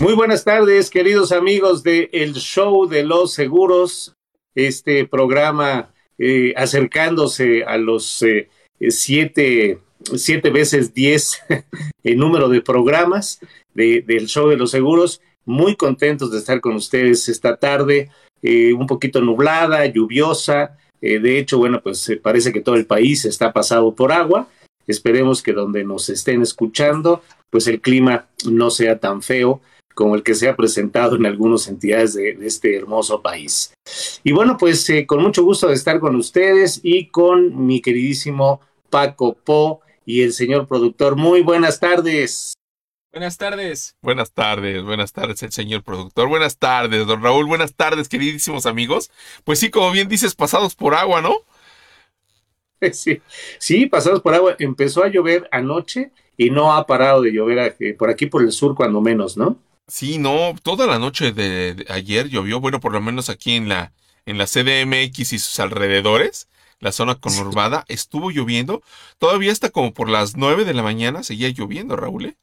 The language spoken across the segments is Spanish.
Muy buenas tardes, queridos amigos de El Show de los Seguros, este programa eh, acercándose a los eh, siete, siete veces diez en número de programas del Show de los Seguros. Muy contentos de estar con ustedes esta tarde, eh, un poquito nublada, lluviosa. de hecho, bueno, pues parece que todo el país está pasado por agua. Esperemos que donde nos estén escuchando, pues el clima no sea tan feo como el que se ha presentado en algunas entidades de, este hermoso país. Y bueno, pues eh, con mucho gusto de estar con ustedes y con mi queridísimo Paco Po y el señor productor. Muy buenas tardes. Buenas tardes. Buenas tardes, buenas tardes, el señor productor. Buenas tardes, don Raúl. Buenas tardes, queridísimos amigos. Pues sí, como bien dices, pasados por agua, ¿no? Sí, sí, pasados por agua. Empezó a llover anoche y no ha parado de llover eh, por aquí por el sur, cuando menos, ¿no? Sí, no, toda la noche de, ayer llovió, bueno, por lo menos aquí en la, en la CDMX y sus alrededores, la zona conurbada, estuvo lloviendo. Todavía hasta como por las nueve de la mañana seguía lloviendo, Raúl. ¿eh?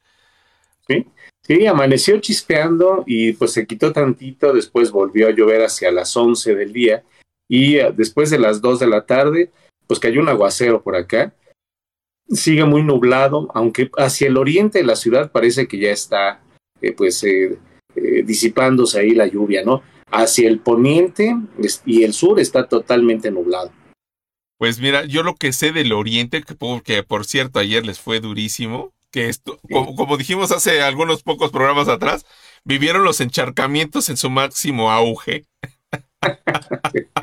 Sí, sí, amaneció chispeando y pues se quitó tantito, después volvió a llover hacia las once del día y eh, después de las dos de la tarde, pues cayó un aguacero por acá. Sigue muy nublado, aunque hacia el oriente de la ciudad parece que ya está eh, pues eh, eh, disipándose ahí la lluvia, ¿no? Hacia el poniente y el sur está totalmente nublado. Pues mira, yo lo que sé del oriente, que, por cierto ayer les fue durísimo, que esto, como, dijimos hace algunos pocos programas atrás, vivieron los encharcamientos en su máximo auge.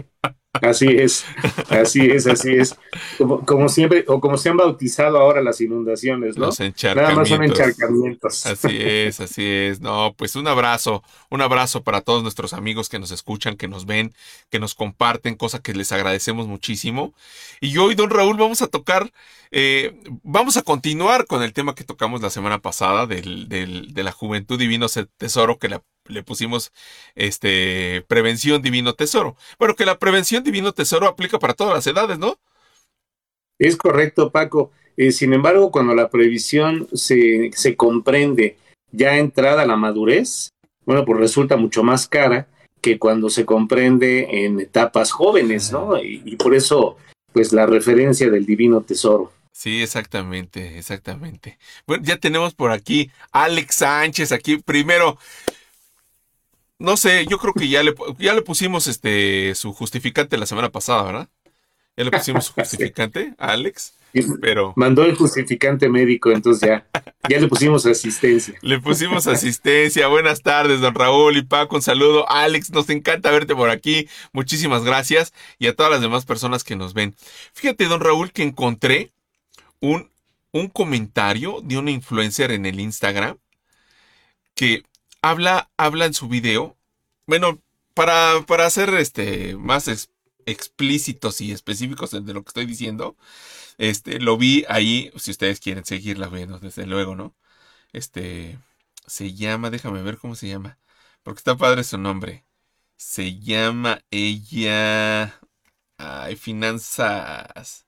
Así es, así es, así es. Como, como, siempre, o como se han bautizado ahora las inundaciones, ¿no? Los encharcamientos. Nada más son encharcamientos. Así es, así es. No, pues un abrazo, un abrazo para todos nuestros amigos que nos escuchan, que nos ven, que nos comparten, cosa que les agradecemos muchísimo. Y hoy, don Raúl, vamos a tocar, eh, vamos a continuar con el tema que tocamos la semana pasada del, del, de la juventud divino tesoro que la le pusimos este prevención divino tesoro. Bueno, que la prevención divino tesoro aplica para todas las edades, ¿no? Es correcto, Paco. Eh, sin embargo, cuando la previsión se, se comprende ya entrada la madurez, bueno, pues resulta mucho más cara que cuando se comprende en etapas jóvenes, ¿no? Y, y por eso, pues la referencia del divino tesoro. Sí, exactamente, exactamente. Bueno, ya tenemos por aquí Alex Sánchez, aquí primero. No sé, yo creo que ya le, ya le pusimos este su justificante la semana pasada, ¿verdad? Ya le pusimos su justificante a Alex. Pero... Mandó el justificante médico, entonces ya, ya le pusimos asistencia. Le pusimos asistencia. Buenas tardes, don Raúl y Paco. Un saludo. Alex, nos encanta verte por aquí. Muchísimas gracias. Y a todas las demás personas que nos ven. Fíjate, don Raúl, que encontré un, un comentario de una influencer en el Instagram que habla, habla en su video. Bueno, para, para ser este, más explícitos y específicos de lo que estoy diciendo, este, lo vi ahí, si ustedes quieren seguirla viendo, desde luego, ¿no? Este, se llama, déjame ver cómo se llama, porque está padre su nombre. Se llama ella... Ay, finanzas.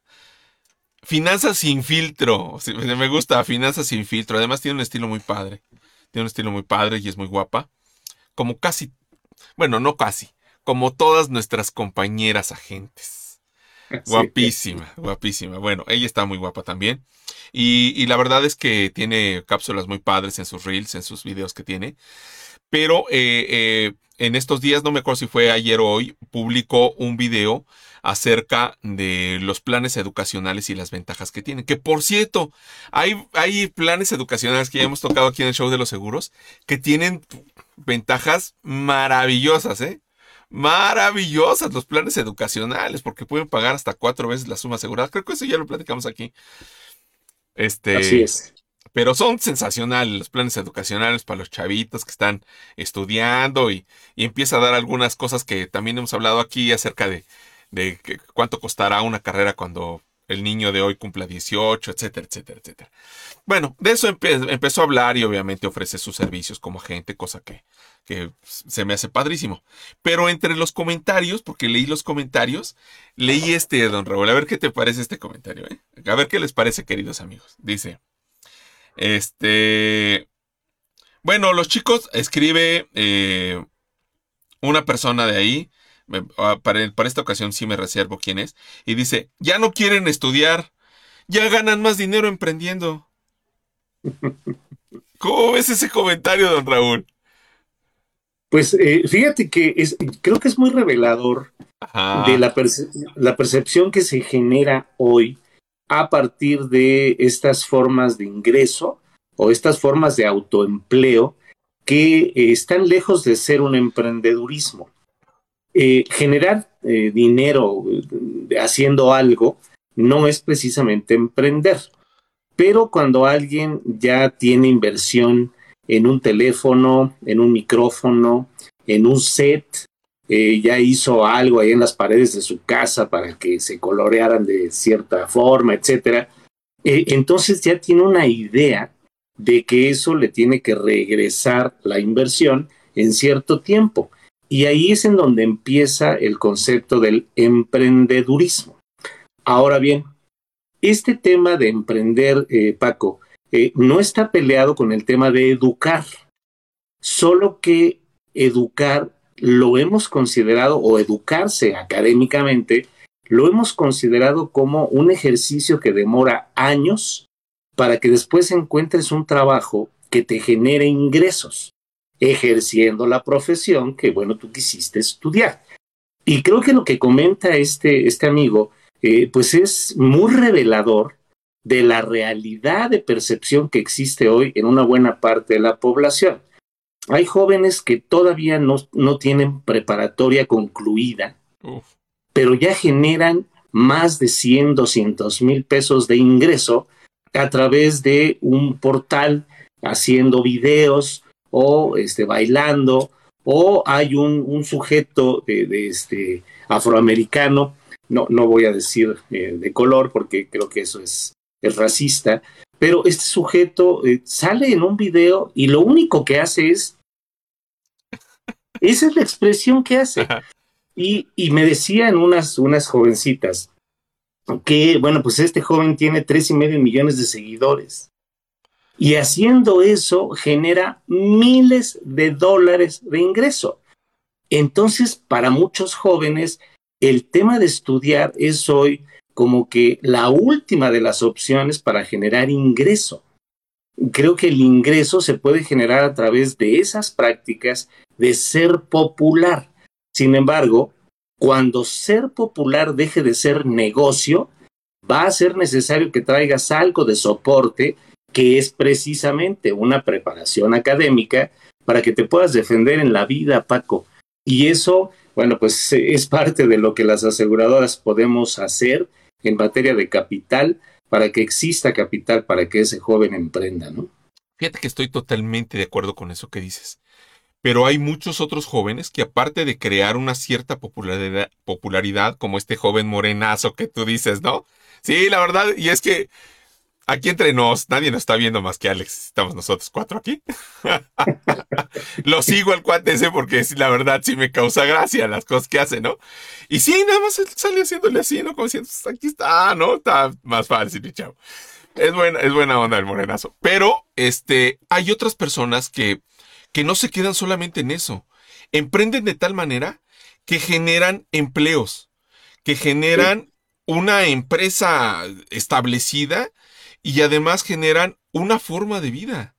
Finanzas sin filtro. Me gusta, finanzas sin filtro. Además tiene un estilo muy padre. Tiene un estilo muy padre y es muy guapa. Como casi, bueno, no casi, como todas nuestras compañeras agentes. Guapísima, guapísima. Bueno, ella está muy guapa también. Y, la verdad es que tiene cápsulas muy padres en sus reels, en sus videos que tiene. Pero eh, eh, en estos días, no me acuerdo si fue ayer o hoy, publicó un video acerca de los planes educacionales y las ventajas que tienen. Que por cierto, hay, hay planes educacionales que ya hemos tocado aquí en el show de los seguros que tienen ventajas maravillosas, ¿eh? Maravillosas los planes educacionales, porque pueden pagar hasta cuatro veces la suma asegurada. Creo que eso ya lo platicamos aquí. Este, Así es. Pero son sensacionales los planes educacionales para los chavitos que están estudiando y, y empieza a dar algunas cosas que también hemos hablado aquí acerca de de cuánto costará una carrera cuando el niño de hoy cumpla 18, etcétera, etcétera, etcétera. Bueno, de eso empezó a hablar y obviamente ofrece sus servicios como agente, cosa que, que se me hace padrísimo. Pero entre los comentarios, porque leí los comentarios, leí este, don Raúl. A ver qué te parece este comentario, ¿eh? A ver qué les parece, queridos amigos. Dice, este, Bueno, los chicos, escribe eh, una persona de ahí, ah, para, para esta ocasión sí me reservo quién es, y dice, ya no quieren estudiar, ya ganan más dinero emprendiendo. ¿Cómo ves ese comentario, don Raúl? Pues eh, fíjate que es, creo que es muy revelador de la, la, percepción que se genera hoy a partir de estas formas de ingreso o estas formas de autoempleo que eh, están lejos de ser un emprendedurismo. Eh, generar dinero haciendo algo no es precisamente emprender, pero cuando alguien ya tiene inversión en un teléfono, en un micrófono, en un set, eh, ya hizo algo ahí en las paredes de su casa para que se colorearan de cierta forma, etcétera. Eh, entonces ya tiene una idea de que eso le tiene que regresar la inversión en cierto tiempo. Y ahí es en donde empieza el concepto del emprendedurismo. Ahora bien, este tema de emprender, eh, Paco, eh, no está peleado con el tema de educar, solo que educar lo hemos considerado, o educarse académicamente, lo hemos considerado como un ejercicio que demora años para que después encuentres un trabajo que te genere ingresos, ejerciendo la profesión que, bueno, tú quisiste estudiar. Y creo que lo que comenta este, este amigo, eh, pues es muy revelador de la realidad de percepción que existe hoy en una buena parte de la población. Hay jóvenes que todavía no, no tienen preparatoria concluida, pero ya generan más de 100, 200 mil pesos de ingreso a través de un portal haciendo videos o este, bailando, o hay un, un sujeto de, este, afroamericano, no, no voy a decir eh, de color porque creo que eso es es racista, pero este sujeto eh, sale en un video y lo único que hace es... Esa es la expresión que hace. Y, y me decían unas, unas jovencitas que, bueno, pues este joven tiene tres y medio millones de seguidores. Y haciendo eso genera miles de dólares de ingreso. Entonces, para muchos jóvenes, el tema de estudiar es hoy como que la última de las opciones para generar ingreso. Creo que el ingreso se puede generar a través de esas prácticas de ser popular. Sin embargo, cuando ser popular deje de ser negocio, va a ser necesario que traigas algo de soporte que es precisamente una preparación académica para que te puedas defender en la vida, Paco. Y eso, bueno, pues es parte de lo que las aseguradoras podemos hacer en materia de capital para que exista capital para que ese joven emprenda, ¿no? Fíjate que estoy totalmente de acuerdo con eso que dices. Pero hay muchos otros jóvenes que aparte de crear una cierta popularidad, popularidad como este joven morenazo que tú dices, ¿no? Sí, la verdad, y es que Aquí entre nos, nadie nos está viendo más que Alex. Estamos nosotros cuatro aquí. Lo sigo al cuate ese porque la verdad sí me causa gracia las cosas que hace, ¿no? Y sí, nada más sale haciéndole así, ¿no? Como diciendo, pues, aquí está, ¿no? Está más fácil, chao. Es buena, es buena onda el morenazo. Pero, este, hay otras personas que, que no se quedan solamente en eso. Emprenden de tal manera que generan empleos, que generan una empresa establecida y además generan una forma de vida.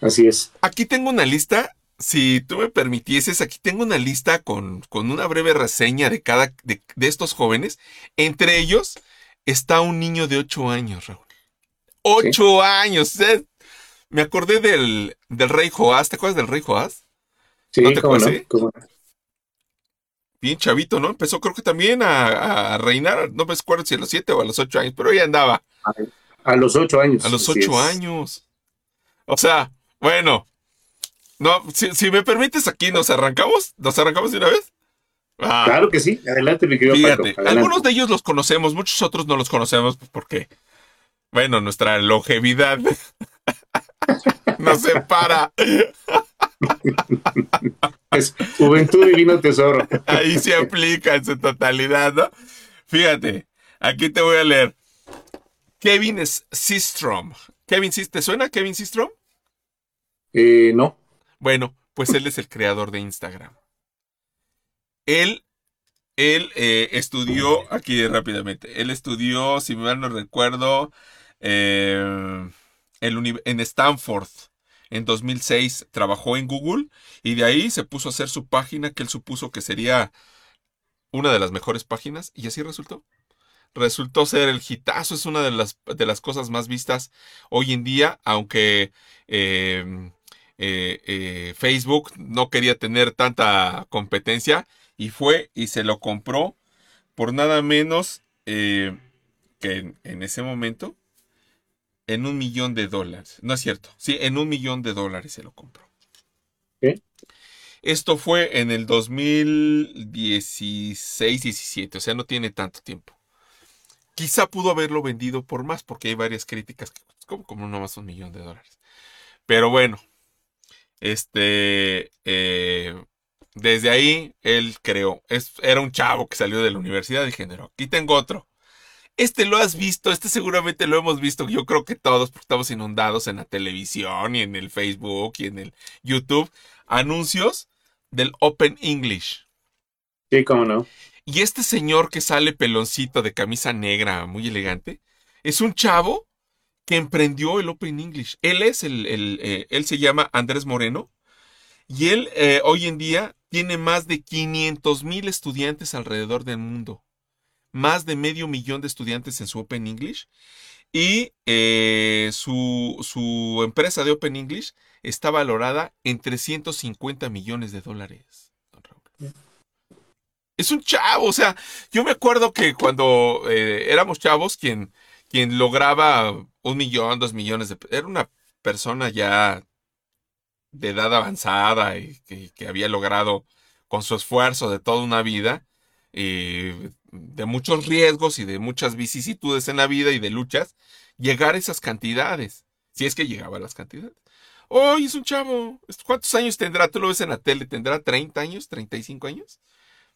Así es. Aquí tengo una lista, si tú me permitieses, aquí tengo una lista con, con una breve reseña de cada de, estos jóvenes. Entre ellos está un niño de ocho años, Raúl. ¡Ocho años! Me acordé del, del rey Joás. ¿Te acuerdas del rey Joás? Sí, ¿No te acuerdas? Bien chavito, ¿no? Empezó creo que también a, reinar, no me acuerdo si a los siete o a los ocho años, pero ahí andaba. A los ocho años. A los ocho años. O sea, bueno. No, si, me permites aquí, ¿nos arrancamos? ¿Nos arrancamos de una vez? Ah. claro que sí. Adelante, mi querido Fíjate, algunos de ellos los conocemos, muchos otros no los conocemos porque, bueno, nuestra longevidad nos separa. es juventud divino tesoro. Ahí se aplica en su totalidad, ¿no? Fíjate, aquí te voy a leer. Kevin Systrom. Kevin, ¿te suena Kevin Systrom? Eh, no. Bueno, pues él es el creador de Instagram. Él, él eh, estudió, aquí rápidamente, él estudió, si mal no recuerdo, eh, en Stanford. En 2006 trabajó en Google y de ahí se puso a hacer su página que él supuso que sería una de las mejores páginas y así resultó. Resultó ser el hitazo, es una de las, de las cosas más vistas hoy en día, aunque eh, eh, eh, Facebook no quería tener tanta competencia y fue y se lo compró por nada menos que en ese momento en un millón de dólares. No es cierto. Sí, en un millón de dólares se lo compró. ¿Qué? Esto fue en el 2016-17, o sea, no tiene tanto tiempo. Quizá pudo haberlo vendido por más, porque hay varias críticas que como, como no más un millón de dólares. Pero bueno, este, eh, desde ahí él creó, es, era un chavo que salió de la universidad y generó, aquí tengo otro. Este lo has visto, este seguramente lo hemos visto, yo creo que todos, porque estamos inundados en la televisión y en el Facebook y en el YouTube, anuncios del Open English. Sí, cómo no. Y este señor que sale peloncito de camisa negra, muy elegante, es un chavo que emprendió el Open English. Él es el, eh, él se llama Andrés Moreno y él eh, hoy en día tiene más de 500 mil estudiantes alrededor del mundo más de medio millón de estudiantes en su Open English y eh, su, su, empresa de Open English está valorada en 350 millones de dólares. Es un chavo, o sea, yo me acuerdo que cuando eh, éramos chavos, quien, quien lograba un millón, dos millones de... Era una persona ya de edad avanzada y que, había logrado con su esfuerzo de toda una vida, eh, de muchos riesgos y de muchas vicisitudes en la vida y de luchas, llegar a esas cantidades. Si es que llegaba a las cantidades. Hoy es un chavo. ¿Cuántos años tendrá? Tú lo ves en la tele. ¿Tendrá 30 años? ¿35 años?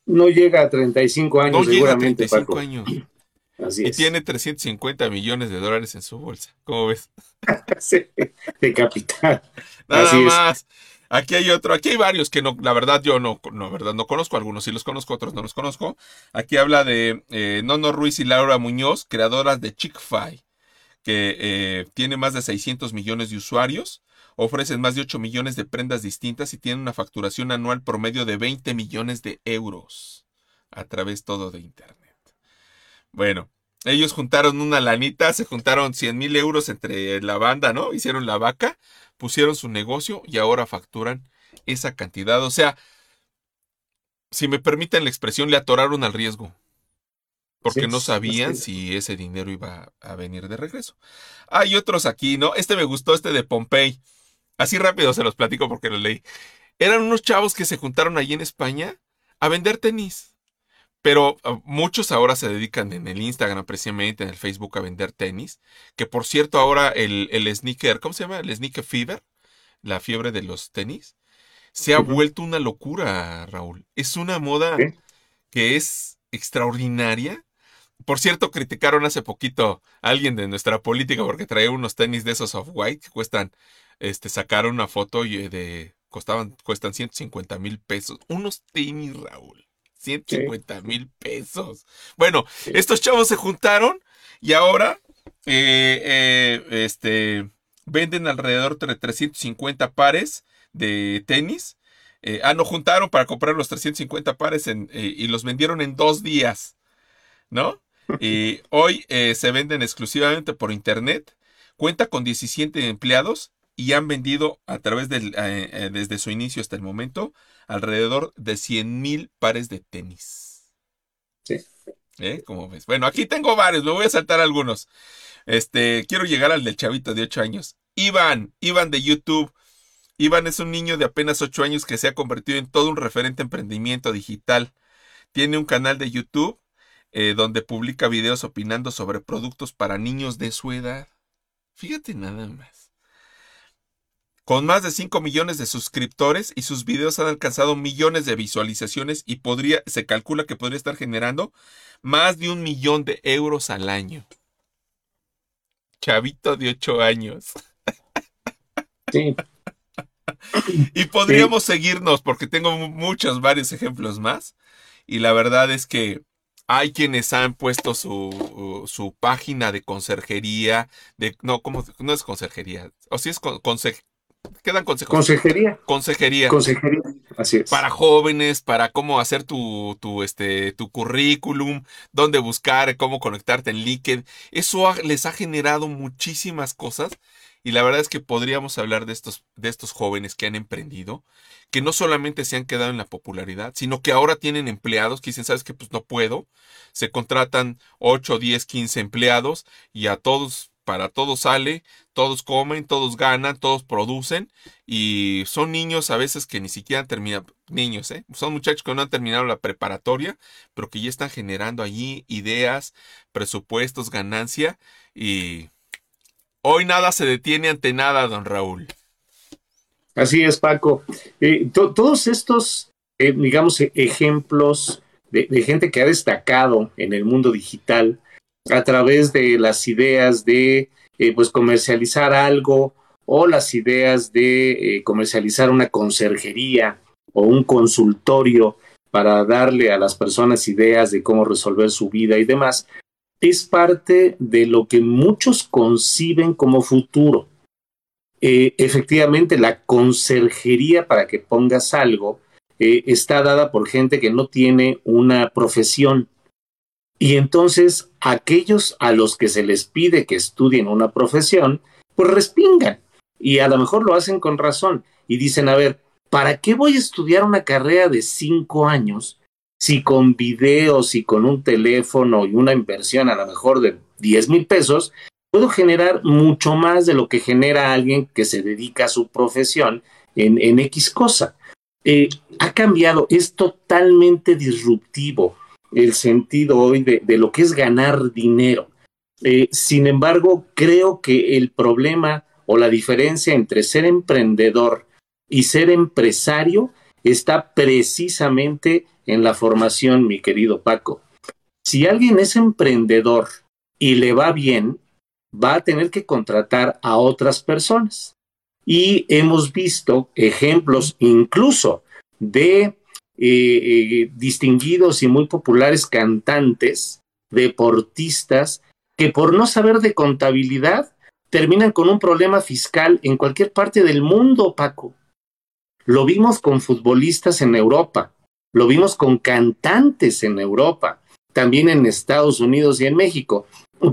No llega a 35 años, no seguramente. Llega a 35 años. Así y tiene 350 millones de dólares en su bolsa. ¿Cómo ves? de capital. Nada más. Aquí hay otro, aquí hay varios que no, la verdad yo no, no, verdad no conozco, algunos sí los conozco, otros no los conozco. Aquí habla de eh, Nono Ruiz y Laura Muñoz, creadoras de Chick-fil, que eh, tiene más de 600 millones de usuarios, ofrecen más de 8 millones de prendas distintas y tienen una facturación anual promedio de 20 millones de euros a través todo de Internet. Bueno, ellos juntaron una lanita, se juntaron 100 mil euros entre la banda, ¿no? Hicieron la vaca pusieron su negocio y ahora facturan esa cantidad. O sea, si me permiten la expresión, le atoraron al riesgo. Porque no sabían si ese dinero iba a venir de regreso. Hay otros aquí, ¿no? Este me gustó, este de Pompey. Así rápido se los platico porque lo leí. Eran unos chavos que se juntaron allí en España a vender tenis. Pero ah, muchos ahora se dedican en el Instagram, precisamente en el Facebook, a vender tenis. Que por cierto, ahora el, el sneaker, ¿cómo se llama? El sneaker fever, la fiebre de los tenis, se ha vuelto una locura, Raúl. Es una moda que es extraordinaria. Por cierto, criticaron hace poquito a alguien de nuestra política porque traía unos tenis de esos off-white que cuestan, este, sacaron una foto y de, costaban, cuestan 150 mil pesos. Unos tenis, Raúl. 150 mil pesos. Bueno, estos chavos se juntaron y ahora eh, eh, este, venden alrededor de 350 pares de tenis. Eh, ah, no, juntaron para comprar los 350 pares y los vendieron en dos días, ¿no? Y hoy se venden exclusivamente por internet. Cuenta con 17 empleados y han vendido a través del, desde su inicio hasta el momento alrededor de 100 mil pares de tenis. Sí. ¿Eh? ¿Cómo ves? Bueno, aquí tengo varios, me voy a saltar algunos. Este, quiero llegar al del chavito de 8 años. Iván, Iván de YouTube. Iván es un niño de apenas 8 años que se ha convertido en todo un referente emprendimiento digital. Tiene un canal de YouTube eh, donde publica videos opinando sobre productos para niños de su edad. Fíjate nada más con más de 5 millones de suscriptores y sus videos han alcanzado millones de visualizaciones y podría, se calcula que podría estar generando más de un millón de euros al año. Chavito de 8 años. Sí. y podríamos seguirnos porque tengo muchos, varios ejemplos más. Y la verdad es que hay quienes han puesto su, su página de conserjería, de, no, ¿cómo? no es conserjería, o si es con, quedan consejos. Consejería. Consejería. Consejería, así es. Para jóvenes, para cómo hacer tu, tu, este, tu currículum, dónde buscar, cómo conectarte en LinkedIn. Eso les ha generado muchísimas cosas y la verdad es que podríamos hablar de estos, de estos jóvenes que han emprendido, que no solamente se han quedado en la popularidad, sino que ahora tienen empleados que dicen, sabes que pues no puedo. Se contratan 8, 10, 15 empleados y a todos, para todos sale, todos comen, todos ganan, todos producen y son niños a veces que ni siquiera terminan, niños, ¿eh? son muchachos que no han terminado la preparatoria, pero que ya están generando allí ideas, presupuestos, ganancia y Hoy nada se detiene ante nada, don Raúl. Así es, Paco. Eh, todos estos, eh, digamos, e-, ejemplos de, gente que ha destacado en el mundo digital a través de las ideas de eh, pues comercializar algo o las ideas de comercializar una conserjería o un consultorio para darle a las personas ideas de cómo resolver su vida y demás, es parte de lo que muchos conciben como futuro. Eh, efectivamente, la conserjería, para que pongas algo, eh, está dada por gente que no tiene una profesión. Y entonces aquellos a los que se les pide que estudien una profesión, pues respingan. Y a lo mejor lo hacen con razón. Y dicen, a ver, ¿para qué voy a estudiar una carrera de cinco años si con videos y con un teléfono y una inversión a lo mejor de 10 mil pesos, puedo generar mucho más de lo que genera alguien que se dedica a su profesión en, X cosa. Eh, ha cambiado, es totalmente disruptivo el sentido hoy de, lo que es ganar dinero. Eh, sin embargo, creo que el problema o la diferencia entre ser emprendedor y ser empresario está precisamente en la formación, mi querido Paco. Si alguien es emprendedor y le va bien, va a tener que contratar a otras personas. Y hemos visto ejemplos incluso de distinguidos y muy populares cantantes, deportistas, que por no saber de contabilidad terminan con un problema fiscal en cualquier parte del mundo, Paco. Lo vimos con futbolistas en Europa, lo vimos con cantantes en Europa, también en Estados Unidos y en México,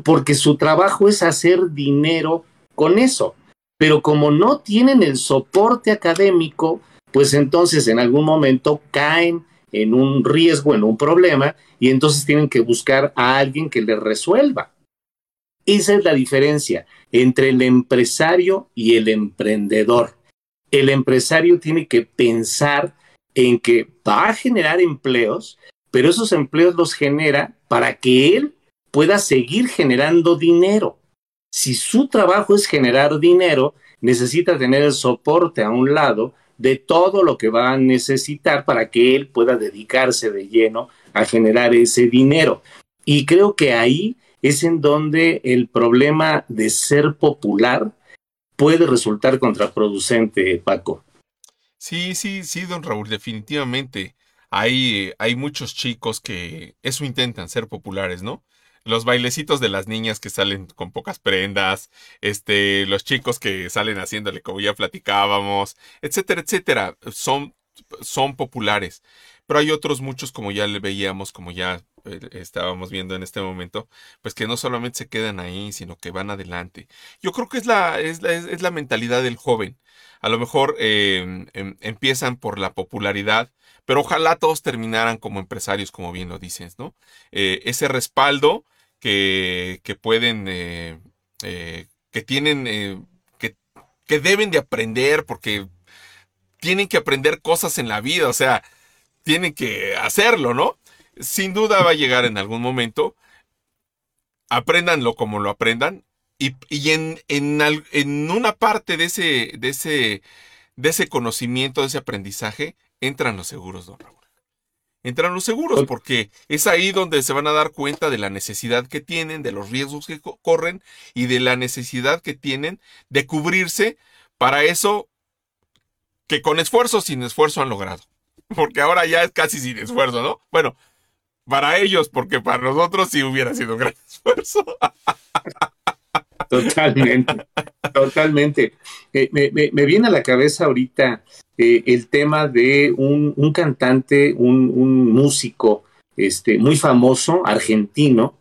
porque su trabajo es hacer dinero con eso. Pero como no tienen el soporte académico, pues entonces en algún momento caen en un riesgo, en un problema, y entonces tienen que buscar a alguien que les resuelva. Esa es la diferencia entre el empresario y el emprendedor. El empresario tiene que pensar en que va a generar empleos, pero esos empleos los genera para que él pueda seguir generando dinero. Si su trabajo es generar dinero, necesita tener el soporte a un lado de todo lo que va a necesitar para que él pueda dedicarse de lleno a generar ese dinero. Y creo que ahí es en donde el problema de ser popular puede resultar contraproducente, Paco. Sí, sí, sí, don Raúl, definitivamente. Hay, hay muchos chicos que eso intentan, ser populares, ¿no? Los bailecitos de las niñas que salen con pocas prendas, este, los chicos que salen haciéndole como ya platicábamos, etcétera, etcétera, son, son populares. Pero hay otros muchos, como ya le veíamos, como ya eh, estábamos viendo en este momento, pues que no solamente se quedan ahí, sino que van adelante. Yo creo que es la, es la, es la mentalidad del joven a lo mejor em, em, empiezan por la popularidad, pero ojalá todos terminaran como empresarios, como bien lo dices, ¿no? Eh, ese respaldo que, que pueden, eh, eh, que tienen, que, que deben de aprender, porque tienen que aprender cosas en la vida, o sea, tienen que hacerlo, ¿no? Sin duda va a llegar en algún momento. Apréndanlo como lo aprendan, y, en, en, una parte de ese, de, ese, de ese conocimiento, de ese aprendizaje, entran los seguros, don Raúl. Entran los seguros porque es ahí donde se van a dar cuenta de la necesidad que tienen, de los riesgos que corren y de la necesidad que tienen de cubrirse. Para eso, que con esfuerzo, sin esfuerzo han logrado. Porque ahora ya es casi sin esfuerzo, ¿no? Bueno, para ellos, porque para nosotros sí hubiera sido un gran esfuerzo. Totalmente, totalmente. Eh, me, viene a la cabeza ahorita eh, el tema de un, cantante, un, músico este, muy famoso, argentino,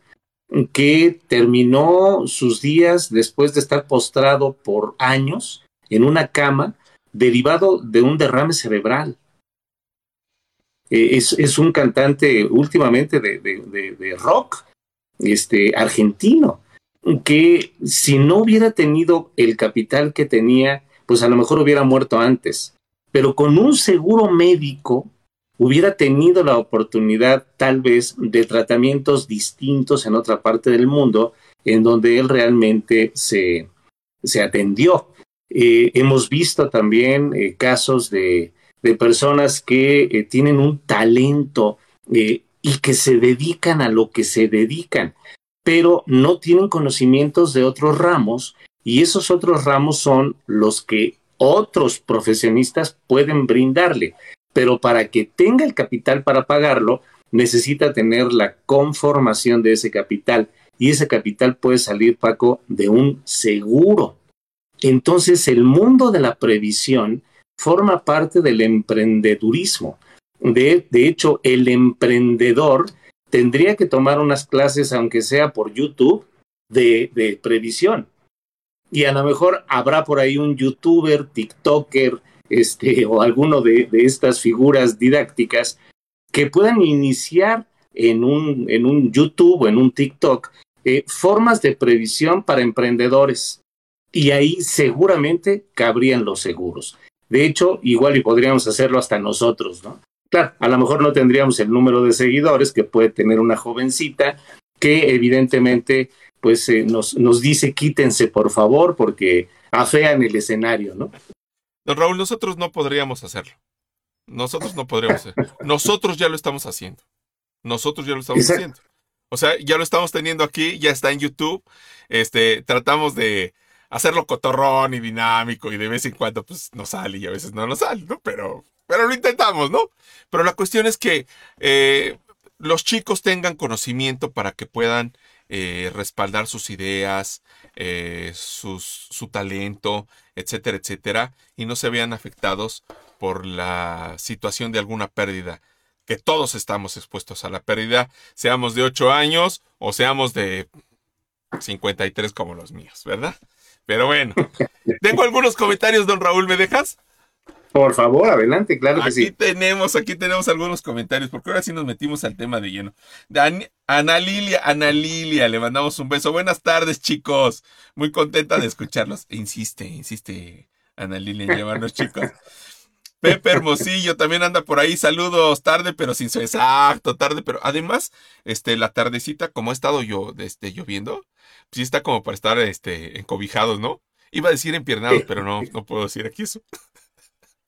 que terminó sus días después de estar postrado por años en una cama derivado de un derrame cerebral. Eh, es, un cantante últimamente de, rock este, argentino, que si no hubiera tenido el capital que tenía, pues a lo mejor hubiera muerto antes. Pero con un seguro médico hubiera tenido la oportunidad tal vez de tratamientos distintos en otra parte del mundo en donde él realmente se, se atendió. Eh, hemos visto también eh, casos de, de personas que eh, tienen un talento y que se dedican a lo que se dedican, pero no tienen conocimientos de otros ramos y esos otros ramos son los que otros profesionistas pueden brindarle. Pero para que tenga el capital para pagarlo, necesita tener la conformación de ese capital. Y ese capital puede salir, Paco, de un seguro. Entonces, el mundo de la previsión forma parte del emprendedurismo. De, de hecho, el emprendedor tendría que tomar unas clases, aunque sea por YouTube, de, de previsión. Y a lo mejor habrá por ahí un youtuber, TikToker, este, o alguno de, de estas figuras didácticas que puedan iniciar en un, en un YouTube o en un TikTok eh, formas de previsión para emprendedores. Y ahí seguramente cabrían los seguros. De hecho, igual y podríamos hacerlo hasta nosotros, ¿no? Claro, a lo mejor no tendríamos el número de seguidores que puede tener una jovencita que evidentemente pues eh, nos, nos dice quítense por favor porque afean el escenario, ¿no? Don Raúl, nosotros no podríamos hacerlo. Nosotros no podríamos hacerlo. Nosotros ya lo estamos haciendo. Nosotros ya lo estamos haciendo. O sea, ya lo estamos teniendo aquí, ya está en YouTube. Este, tratamos de, hacerlo cotorrón y dinámico y de vez en cuando pues nos sale y a veces no nos sale, ¿no? Pero, pero lo intentamos, ¿no? Pero la cuestión es que eh, los chicos tengan conocimiento para que puedan eh, respaldar sus ideas, eh, sus, su talento, etcétera, etcétera, y no se vean afectados por la situación de alguna pérdida que todos estamos expuestos a la pérdida, seamos de 8 años o seamos de 53 como los míos, ¿verdad? Pero bueno, tengo algunos comentarios, don Raúl, ¿me dejas? Por favor, adelante, claro que sí. Aquí tenemos, aquí tenemos algunos comentarios, porque ahora sí nos metimos al tema de lleno. Ana Lilia, Ana Lilia, le mandamos un beso. Buenas tardes, chicos. Muy contenta de escucharlos. Insiste, insiste Ana Lilia en llevarnos, chicos. Pepe Hermosillo también anda por ahí. Saludos, tarde, pero sin su exacto, tarde, pero además, este, la tardecita, como ha estado yo, este, lloviendo, sí está como para estar este, encobijados, ¿no? Iba a decir empiernados, pero no, no puedo decir aquí eso.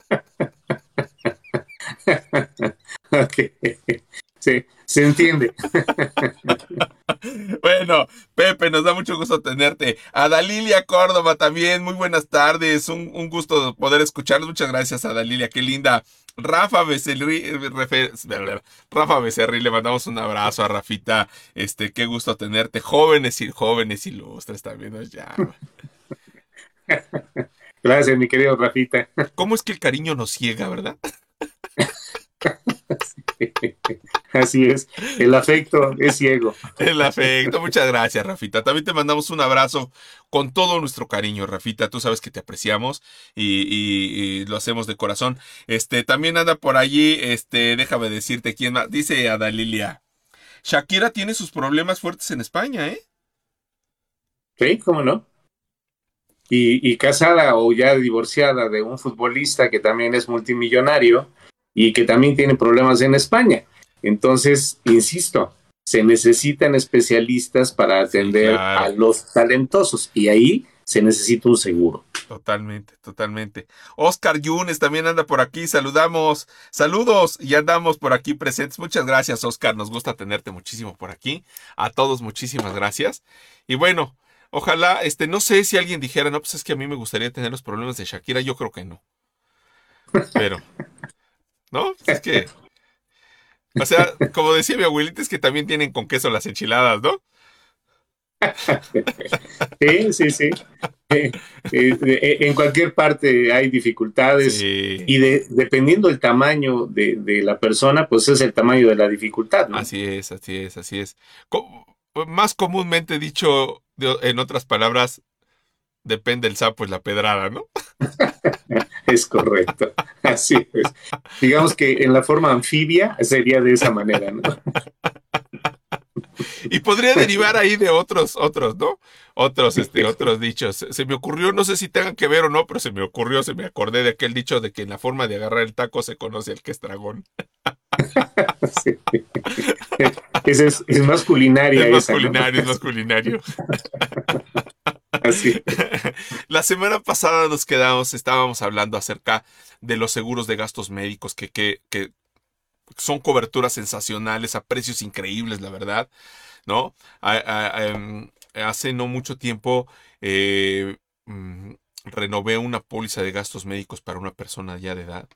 Sí, se entiende. bueno, Pepe, nos da mucho gusto tenerte. A Dalilia Córdoba también, muy buenas tardes. Un, un gusto poder escucharlos. Muchas gracias a Dalilia, qué linda. Rafa Becerri, Rafa Becerri, le mandamos un abrazo a Rafita. Este, qué gusto tenerte. Jóvenes y jóvenes ilustres también nos llaman. Gracias, mi querido Rafita. ¿Cómo es que el cariño nos ciega, verdad? Así es, el afecto es ciego. El afecto, muchas gracias, Rafita. También te mandamos un abrazo con todo nuestro cariño, Rafita. Tú sabes que te apreciamos y, lo hacemos de corazón. Este, también anda por allí, este, déjame decirte quién más. Dice Adalilia. Shakira tiene sus problemas fuertes en España, ¿eh? Sí, cómo no. Y, y casada o ya divorciada de un futbolista que también es multimillonario y que también tiene problemas en España. Entonces, insisto, se necesitan especialistas para atender a los talentosos y ahí se necesita un seguro. Totalmente, totalmente. Oscar Yunes también anda por aquí, saludamos, saludos y andamos por aquí presentes. Muchas gracias, Oscar, nos gusta tenerte muchísimo por aquí. A todos muchísimas gracias. Y bueno, ojalá, este, no sé si alguien dijera, no, pues es que a mí me gustaría tener los problemas de Shakira, yo creo que no. Pero, ¿no? Es que, o sea, como decía mi abuelita, es que también tienen con queso las enchiladas, ¿no? Sí, sí, sí. Eh, eh, en cualquier parte hay dificultades y dependiendo del tamaño de, la persona, pues es el tamaño de la dificultad. ¿no? Así es, así es, así es. más comúnmente dicho, en otras palabras, depende el sapo y la pedrada, ¿no? es correcto, así es. Digamos que en la forma anfibia sería de esa manera, ¿no? y podría derivar ahí de otros, otros, ¿no? Otros, este, otros dichos. Se me ocurrió, no sé si tengan que ver o no, pero se me ocurrió, se me acordé de aquel dicho de que en la forma de agarrar el taco se conoce el que es dragón. Ese es, es, más culinaria. Es más culinario, es más culinario. Así. La semana pasada nos quedamos, estábamos hablando acerca de los seguros de gastos médicos que, que, que son coberturas sensacionales a precios increíbles, la verdad, ¿no? Em, hace no mucho tiempo eh, mm, renové una póliza de gastos médicos para una persona ya de edad.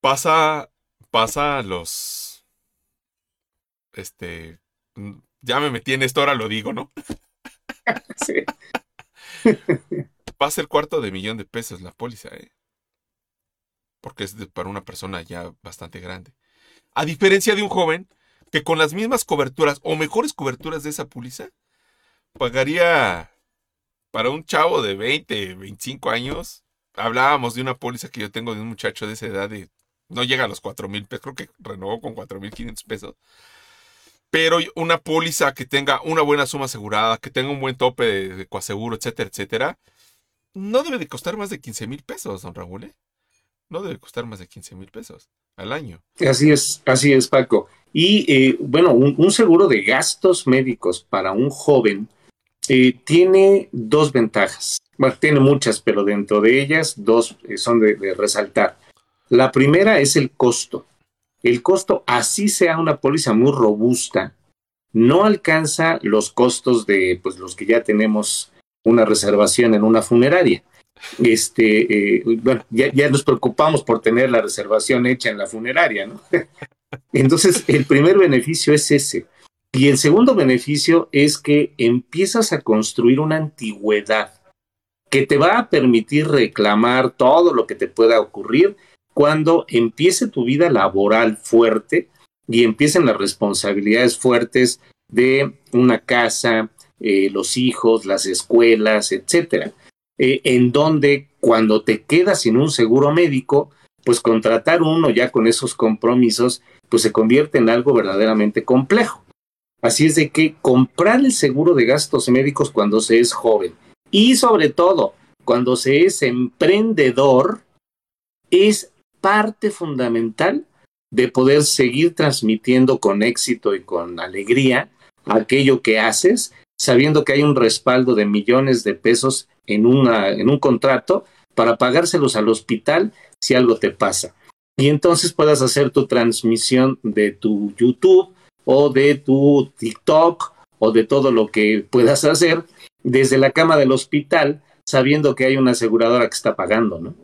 Pasa, pasa los, este, ya me metí en esto, ahora lo digo, ¿no? Sí. Pasa el cuarto de millón de pesos la póliza, ¿eh? porque es para una persona ya bastante grande. A diferencia de un joven que con las mismas coberturas o mejores coberturas de esa póliza, pagaría para un chavo de 20, 25 años. Hablábamos de una póliza que yo tengo de un muchacho de esa edad de no llega a los 4 mil pesos, creo que renovó con 4 mil 500 pesos. Pero una póliza que tenga una buena suma asegurada, que tenga un buen tope de, coaseguro, etcétera, etcétera, no debe de costar más de 15 mil pesos, don Raúl. ¿eh? no debe costar más de 15 mil pesos al año. Así es, así es, Paco. Y eh, bueno, un, seguro de gastos médicos para un joven eh, tiene dos ventajas. Bueno, tiene muchas, pero dentro de ellas dos son de, resaltar. La primera es el costo. El costo, así sea una póliza muy robusta, no alcanza los costos de pues, los que ya tenemos una reservación en una funeraria este, eh, bueno, ya, nos preocupamos por tener la reservación hecha en la funeraria, ¿no? Entonces, el primer beneficio es ese. Y el segundo beneficio es que empiezas a construir una antigüedad que te va a permitir reclamar todo lo que te pueda ocurrir cuando empiece tu vida laboral fuerte y empiecen las responsabilidades fuertes de una casa, eh, los hijos, las escuelas, etcétera. Eh, en donde cuando te quedas sin un seguro médico, pues contratar uno ya con esos compromisos, pues se convierte en algo verdaderamente complejo. Así es de que comprar el seguro de gastos médicos cuando se es joven y sobre todo cuando se es emprendedor es parte fundamental de poder seguir transmitiendo con éxito y con alegría aquello que haces, sabiendo que hay un respaldo de millones de pesos en, una, en un contrato para pagárselos al hospital si algo te pasa. Y entonces puedas hacer tu transmisión de tu YouTube o de tu TikTok o de todo lo que puedas hacer desde la cama del hospital sabiendo que hay una aseguradora que está pagando, ¿no?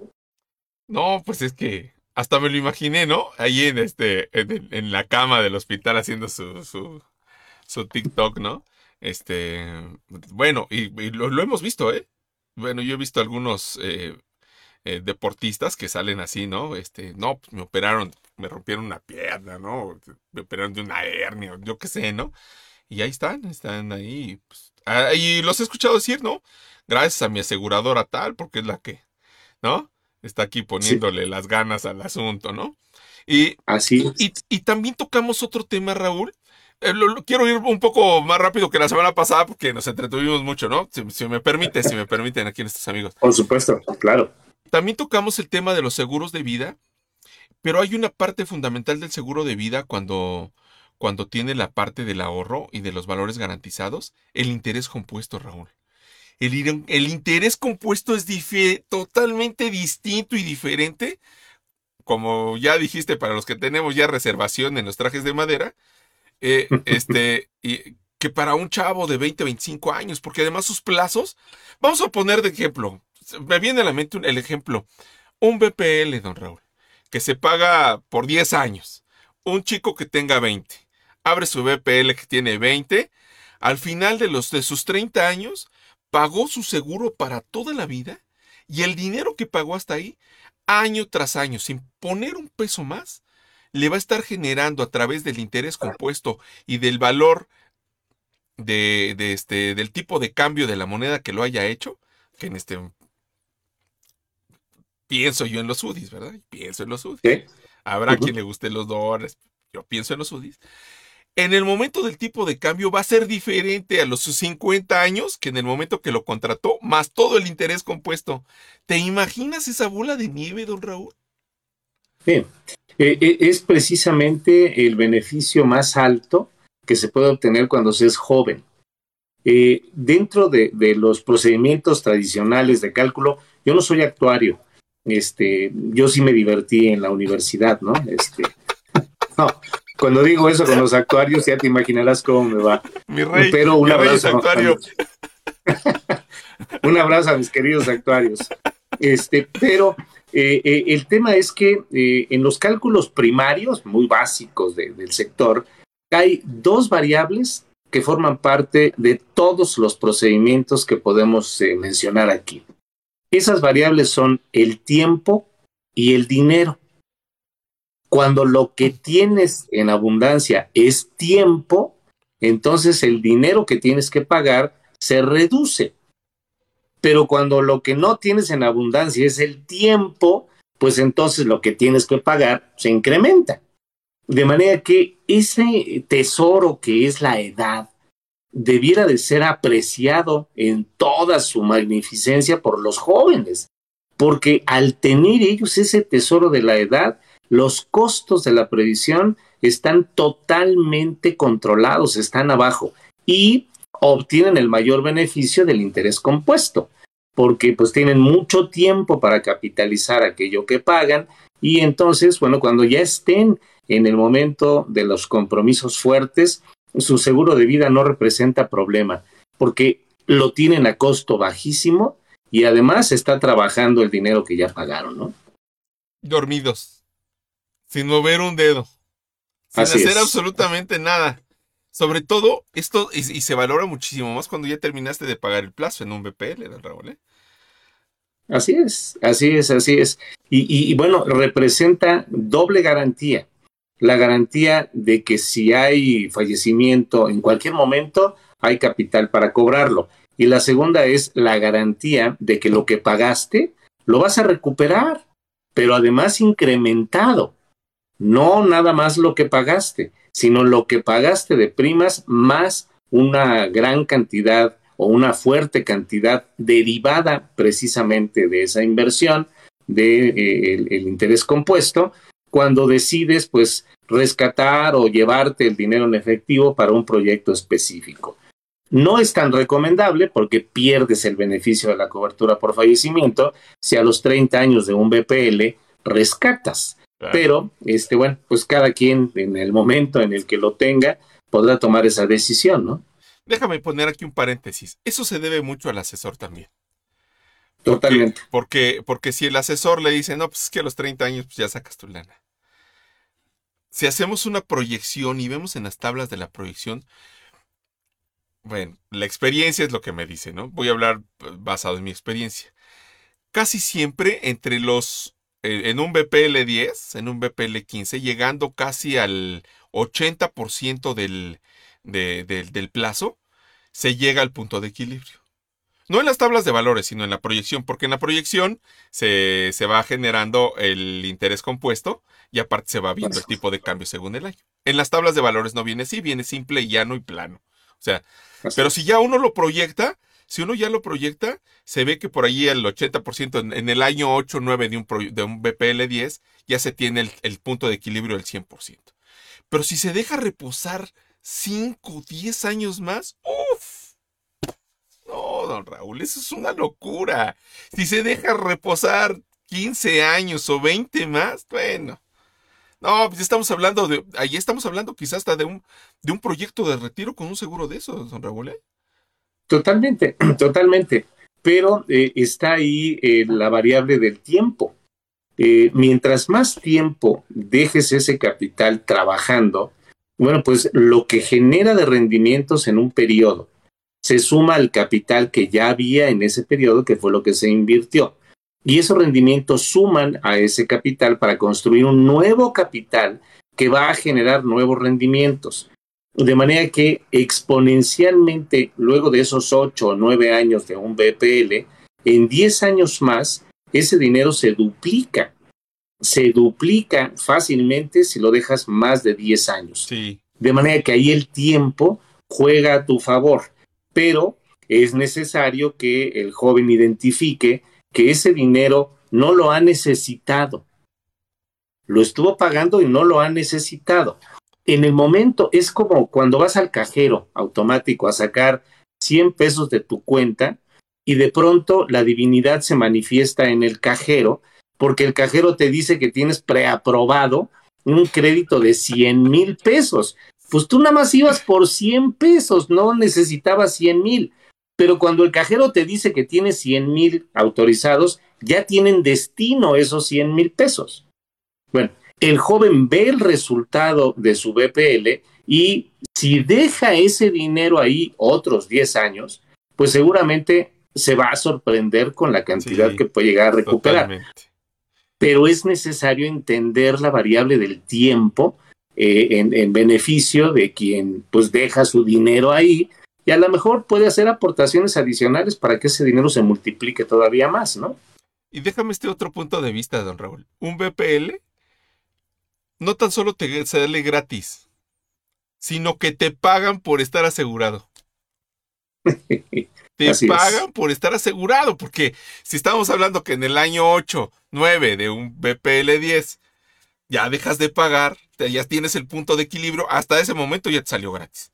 No, pues es que hasta me lo imaginé, ¿no? Ahí en este, en, la cama del hospital haciendo su, su, TikTok, ¿no? Este, bueno, y, lo, hemos visto, ¿eh? bueno, yo he visto algunos eh, eh, deportistas que salen así, ¿no? Este, no, pues me operaron, me rompieron una pierna, ¿no? Me operaron de una hernia, yo qué sé, ¿no? Y ahí están, están ahí. Pues, ah, y los he escuchado decir, ¿no? Gracias a mi aseguradora tal, porque es la que, ¿no? Está aquí poniéndole las ganas al asunto, ¿no? Y, Así y, y también tocamos otro tema, Raúl, eh, quiero ir un poco más rápido que la semana pasada porque nos entretuvimos mucho, ¿no? Si, me permite, si me permiten aquí nuestros amigos. Por supuesto, claro. También tocamos el tema de los seguros de vida, pero hay una parte fundamental del seguro de vida cuando, cuando tiene la parte del ahorro y de los valores garantizados, el interés compuesto, Raúl. El, el interés compuesto es totalmente distinto y diferente, como ya dijiste, para los que tenemos ya reservación en los trajes de madera, eh, este, y que para un chavo de 20, 25 años, porque además sus plazos, vamos a poner de ejemplo, me viene a la mente el ejemplo. Un BPL, don Raúl, que se paga por 10 años. Un chico que tenga 20. Abre su BPL que tiene 20. Al final de, los, de sus 30 años, pagó su seguro para toda la vida. Y el dinero que pagó hasta ahí, año tras año, sin poner un peso más, le va a estar generando a través del interés compuesto y del valor de, este, del tipo de cambio de la moneda que lo haya hecho, que en este pienso yo en los UDIs, ¿verdad? Pienso en los UDIs. Habrá quien le guste los dólares, yo pienso en los UDIs. En el momento del tipo de cambio va a ser diferente a los 50 años que en el momento que lo contrató, más todo el interés compuesto. ¿Te imaginas esa bola de nieve, don Raúl? Bien, eh, eh, es precisamente el beneficio más alto que se puede obtener cuando se es joven. Eh, dentro de, los procedimientos tradicionales de cálculo, yo no soy actuario. Este, yo sí me divertí en la universidad, ¿no? Este, no, cuando digo eso con los actuarios, ya te imaginarás cómo me va. Mi rey, Pero un abrazo. un abrazo a mis queridos actuarios. Este, pero eh, eh, el tema es que en los cálculos primarios, muy básicos del sector, hay dos variables que forman parte de todos los procedimientos que podemos eh, mencionar aquí. Esas variables son el tiempo y el dinero. Cuando lo que tienes en abundancia es tiempo, entonces el dinero que tienes que pagar se reduce. Pero cuando lo que no tienes en abundancia es el tiempo, pues entonces lo que tienes que pagar se incrementa. De manera que ese tesoro que es la edad debiera de ser apreciado en toda su magnificencia por los jóvenes, porque al tener ellos ese tesoro de la edad, los costos de la previsión están totalmente controlados, están abajo y obtienen el mayor beneficio del interés compuesto, porque pues tienen mucho tiempo para capitalizar aquello que pagan y entonces, bueno, cuando ya estén en el momento de los compromisos fuertes, su seguro de vida no representa problema, porque lo tienen a costo bajísimo y además está trabajando el dinero que ya pagaron, ¿no? Dormidos, sin mover un dedo, sin hacer absolutamente nada. Sobre todo, esto, y, se valora muchísimo más cuando ya terminaste de pagar el plazo en un BPL, ¿verdad, Raúl? ¿eh? Así es, así es, así es. y bueno, representa doble garantía la garantía de que si hay fallecimiento en cualquier momento, hay capital para cobrarlo. Y la segunda es la garantía de que lo que pagaste lo vas a recuperar, pero además incrementado. No nada más lo que pagaste, sino lo que pagaste de primas más una gran cantidad o una fuerte cantidad derivada precisamente de esa inversión de eh, el interés compuesto cuando decides pues rescatar o llevarte el dinero en efectivo para un proyecto específico. No es tan recomendable porque pierdes el beneficio de la cobertura por fallecimiento si a los 30 años de un BPL rescatas. Pero, este, bueno, pues cada quien en el momento en el que lo tenga podrá tomar esa decisión, ¿no? Déjame poner aquí un paréntesis. Eso se debe mucho al asesor también. Totalmente. Porque, porque, si el asesor le dice, no, pues es que a los 30 años pues ya sacas tu lana si hacemos una proyección y vemos en las tablas de la proyección, bueno, la experiencia es lo que me dice, ¿no? Voy a hablar eh, basado en mi experiencia. Casi siempre entre los, en un BPL 10, en un BPL 15, llegando casi al 80% del, del plazo, se llega al punto de equilibrio. No en las tablas de valores, sino en la proyección, porque en la proyección se, va generando el interés compuesto y aparte se va viendo el tipo de cambio según el año. En las tablas de valores no viene así, viene simple, llano y plano. O sea, pero si ya uno lo proyecta, si uno ya lo proyecta, se ve que por ahí el 80% en, el año 8 o 9 de un, BPL 10 ya se tiene el, punto de equilibrio del 100%. Pero si se deja reposar 5, 10 años más, uff no, don Raúl, eso es una locura. Si se deja reposar 15 años o 20 más, bueno. No, pues estamos hablando de, ahí estamos hablando quizás hasta de un, de un proyecto de retiro con un seguro de eso, don Raúl. ¿eh? Totalmente, totalmente. pero eh, está ahí eh, la variable del tiempo. Eh, mientras más tiempo dejes ese capital trabajando, bueno, pues lo que genera de rendimientos en un periodo se suma al capital que ya había en ese periodo, que fue lo que se invirtió. Y esos rendimientos suman a ese capital para construir un nuevo capital que va a generar nuevos rendimientos. De manera que exponencialmente, luego de esos ocho o nueve años de un BPL, en diez años más, ese dinero se duplica. Se duplica fácilmente si lo dejas más de diez años. Sí. De manera que ahí el tiempo juega a tu favor, pero es necesario que el joven identifique que ese dinero no lo ha necesitado. Lo estuvo pagando y no lo ha necesitado. En el momento es como cuando vas al cajero automático a sacar 100 pesos de tu cuenta y de pronto la divinidad se manifiesta en el cajero porque el cajero te dice que tienes preaprobado un crédito de 100 mil pesos. Pues tú nada más ibas por 100 pesos, no necesitabas 100 mil. Pero cuando el cajero te dice que tiene 100 mil autorizados, ya tienen destino esos 100 mil pesos. Bueno, el joven ve el resultado de su BPL y si deja ese dinero ahí otros 10 años, pues seguramente se va a sorprender con la cantidad Sí, que puede llegar a recuperar. Totalmente. Pero es necesario entender la variable del tiempo eh, en, en beneficio de quien pues deja su dinero ahí y a lo mejor puede hacer aportaciones adicionales para que ese dinero se multiplique todavía más, ¿no? Y déjame este otro punto de vista, don Raúl. Un BPL no tan solo te sale gratis, sino que te pagan por estar asegurado. Te Así es. pagan por estar asegurado, porque si estamos hablando que en el año 8, 9 de un BPL 10 ya dejas de pagar, ya tienes el punto de equilibrio, hasta ese momento ya te salió gratis.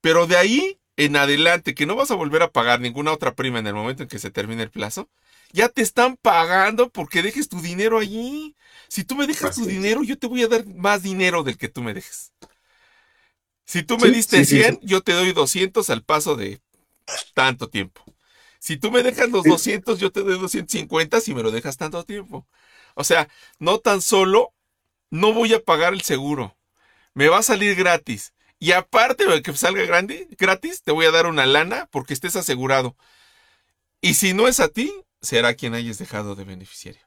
Pero de ahí en adelante, que no vas a volver a pagar ninguna otra prima en el momento en que se termine el plazo, ya te están pagando porque dejes tu dinero allí. Si tú me dejas Así tu es. dinero, yo te voy a dar más dinero del que tú me dejes. Si tú me Sí, diste sí, sí, 100, sí. yo te doy 200 al paso de tanto tiempo. Si tú me dejas los Sí. 200, yo te doy 250 si me lo dejas tanto tiempo. O sea, no tan solo no voy a pagar el seguro, me va a salir gratis. Y aparte de que salga grande, gratis, te voy a dar una lana porque estés asegurado. Y si no es a ti, será quien hayas dejado de beneficiario.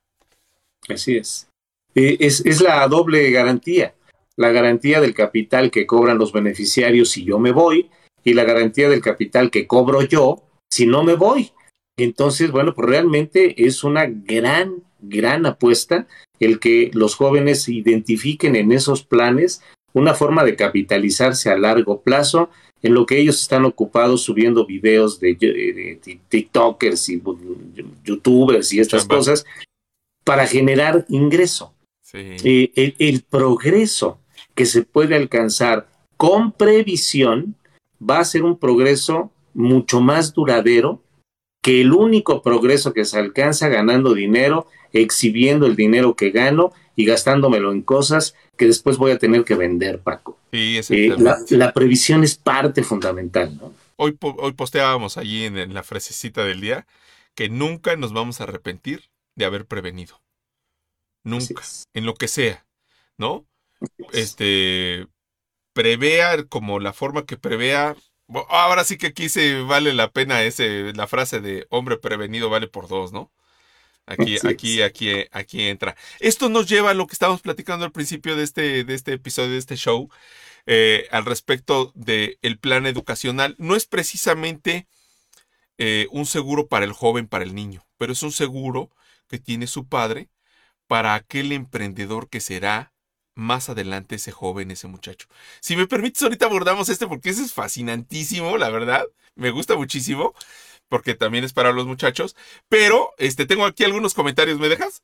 Así es. Eh, es. Es la doble garantía. La garantía del capital que cobran los beneficiarios si yo me voy y la garantía del capital que cobro yo si no me voy. Entonces, bueno, pues realmente es una gran, gran apuesta el que los jóvenes identifiquen en esos planes una forma de capitalizarse a largo plazo en lo que ellos están ocupados subiendo videos de, de- de TikTokers y YouTubers y estas Chamba. cosas para generar ingreso. Sí. Eh, el, el progreso que se puede alcanzar con previsión va a ser un progreso mucho más duradero que el único progreso que se alcanza ganando dinero, exhibiendo el dinero que gano y gastándomelo en cosas que después voy a tener que vender, Paco. Sí, Eh, la, la previsión es parte fundamental, ¿no? Hoy, hoy posteábamos allí en, en la frasecita del día que nunca nos vamos a arrepentir de haber prevenido. Nunca. En lo que sea. ¿No? Es. este prevea como la forma que prevea. Ahora sí que aquí se vale la pena ese la frase de hombre prevenido vale por dos, ¿no? Aquí, aquí, aquí, aquí entra. Esto nos lleva a lo que estábamos platicando al principio de este, de este episodio, de este show, eh, al respecto del plan educacional. No es precisamente eh, un seguro para el joven, para el niño, pero es un seguro que tiene su padre para aquel emprendedor que será más adelante ese joven, ese muchacho. Si me permites, ahorita abordamos este porque ese es fascinantísimo, la verdad. Me gusta muchísimo porque también es para los muchachos. Pero este, tengo aquí algunos comentarios, ¿me dejas?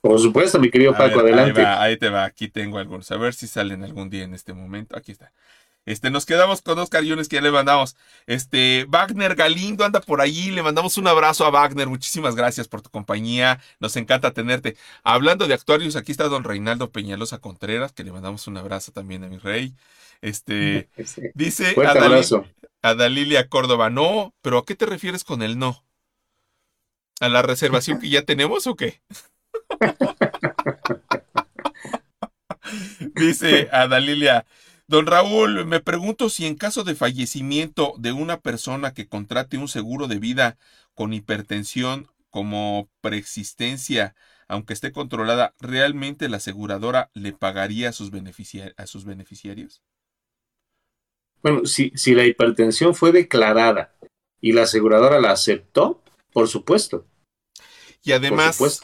Por supuesto, mi querido A Paco, ver, adelante. Ahí, va, ahí te va, aquí tengo algunos. A ver si salen algún día en este momento. Aquí está. Este, nos quedamos con Oscar Yunes que ya le mandamos. Este, Wagner Galindo anda por allí. Le mandamos un abrazo a Wagner. Muchísimas gracias por tu compañía. Nos encanta tenerte. Hablando de actuarios, aquí está don Reinaldo Peñalosa Contreras, que le mandamos un abrazo también a mi rey. Este, dice Fuerte Adali- abrazo. a Dalilia Córdoba, no, pero ¿a qué te refieres con el no? ¿A la reservación que ya tenemos o qué? Dice a Dalilia, don Raúl, me pregunto si en caso de fallecimiento de una persona que contrate un seguro de vida con hipertensión como preexistencia, aunque esté controlada, ¿realmente la aseguradora le pagaría a sus, a sus beneficiarios? Bueno, si, si la hipertensión fue declarada y la aseguradora la aceptó, por supuesto. Y además,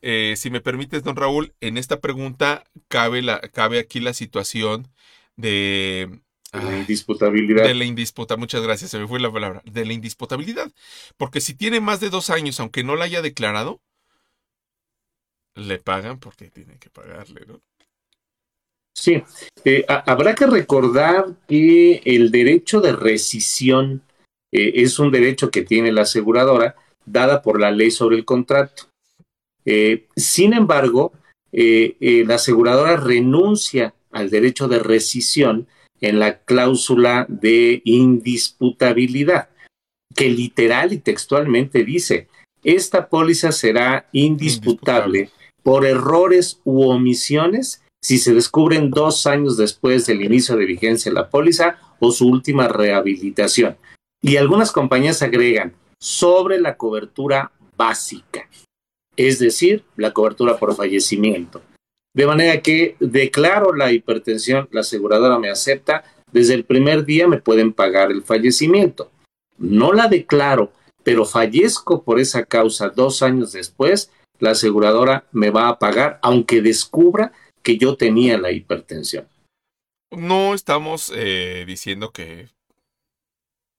eh, si me permites, don Raúl, en esta pregunta cabe, la, cabe aquí la situación de... la indisputabilidad. De la indisputabilidad, muchas gracias, se me fue la palabra. De la indisputabilidad. Porque si tiene más de dos años, aunque no la haya declarado, le pagan porque tienen que pagarle, ¿no? Sí, eh, habrá que recordar que el derecho de rescisión eh, es un derecho que tiene la aseguradora dada por la ley sobre el contrato. Eh, sin embargo, la aseguradora renuncia al derecho de rescisión en la cláusula de indisputabilidad, que literal y textualmente dice, esta póliza será indisputable por errores u omisiones si se descubren dos años después del inicio de vigencia de la póliza o su última rehabilitación. Y algunas compañías agregan sobre la cobertura básica, es decir, la cobertura por fallecimiento. De manera que declaro la hipertensión, la aseguradora me acepta, desde el primer día me pueden pagar el fallecimiento. No la declaro, pero fallezco por esa causa dos años después, la aseguradora me va a pagar aunque descubra que yo tenía la hipertensión. No estamos eh, diciendo que...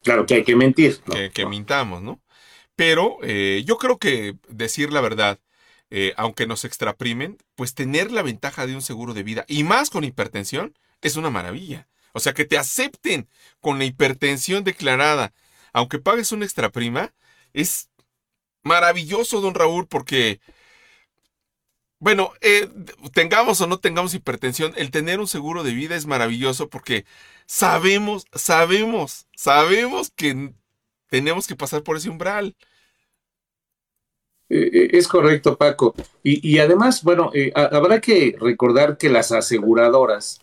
Claro que hay que mentir. Que, mintamos, ¿no? Pero eh, yo creo que decir la verdad, eh, aunque nos extraprimen, pues tener la ventaja de un seguro de vida, y más con hipertensión, es una maravilla. O sea, que te acepten con la hipertensión declarada, aunque pagues una extraprima, es maravilloso, don Raúl, porque, bueno, eh, tengamos o no tengamos hipertensión, el tener un seguro de vida es maravilloso porque sabemos, sabemos, sabemos que tenemos que pasar por ese umbral. Eh, eh, es correcto, Paco. Y, además, bueno, habrá que recordar que las aseguradoras,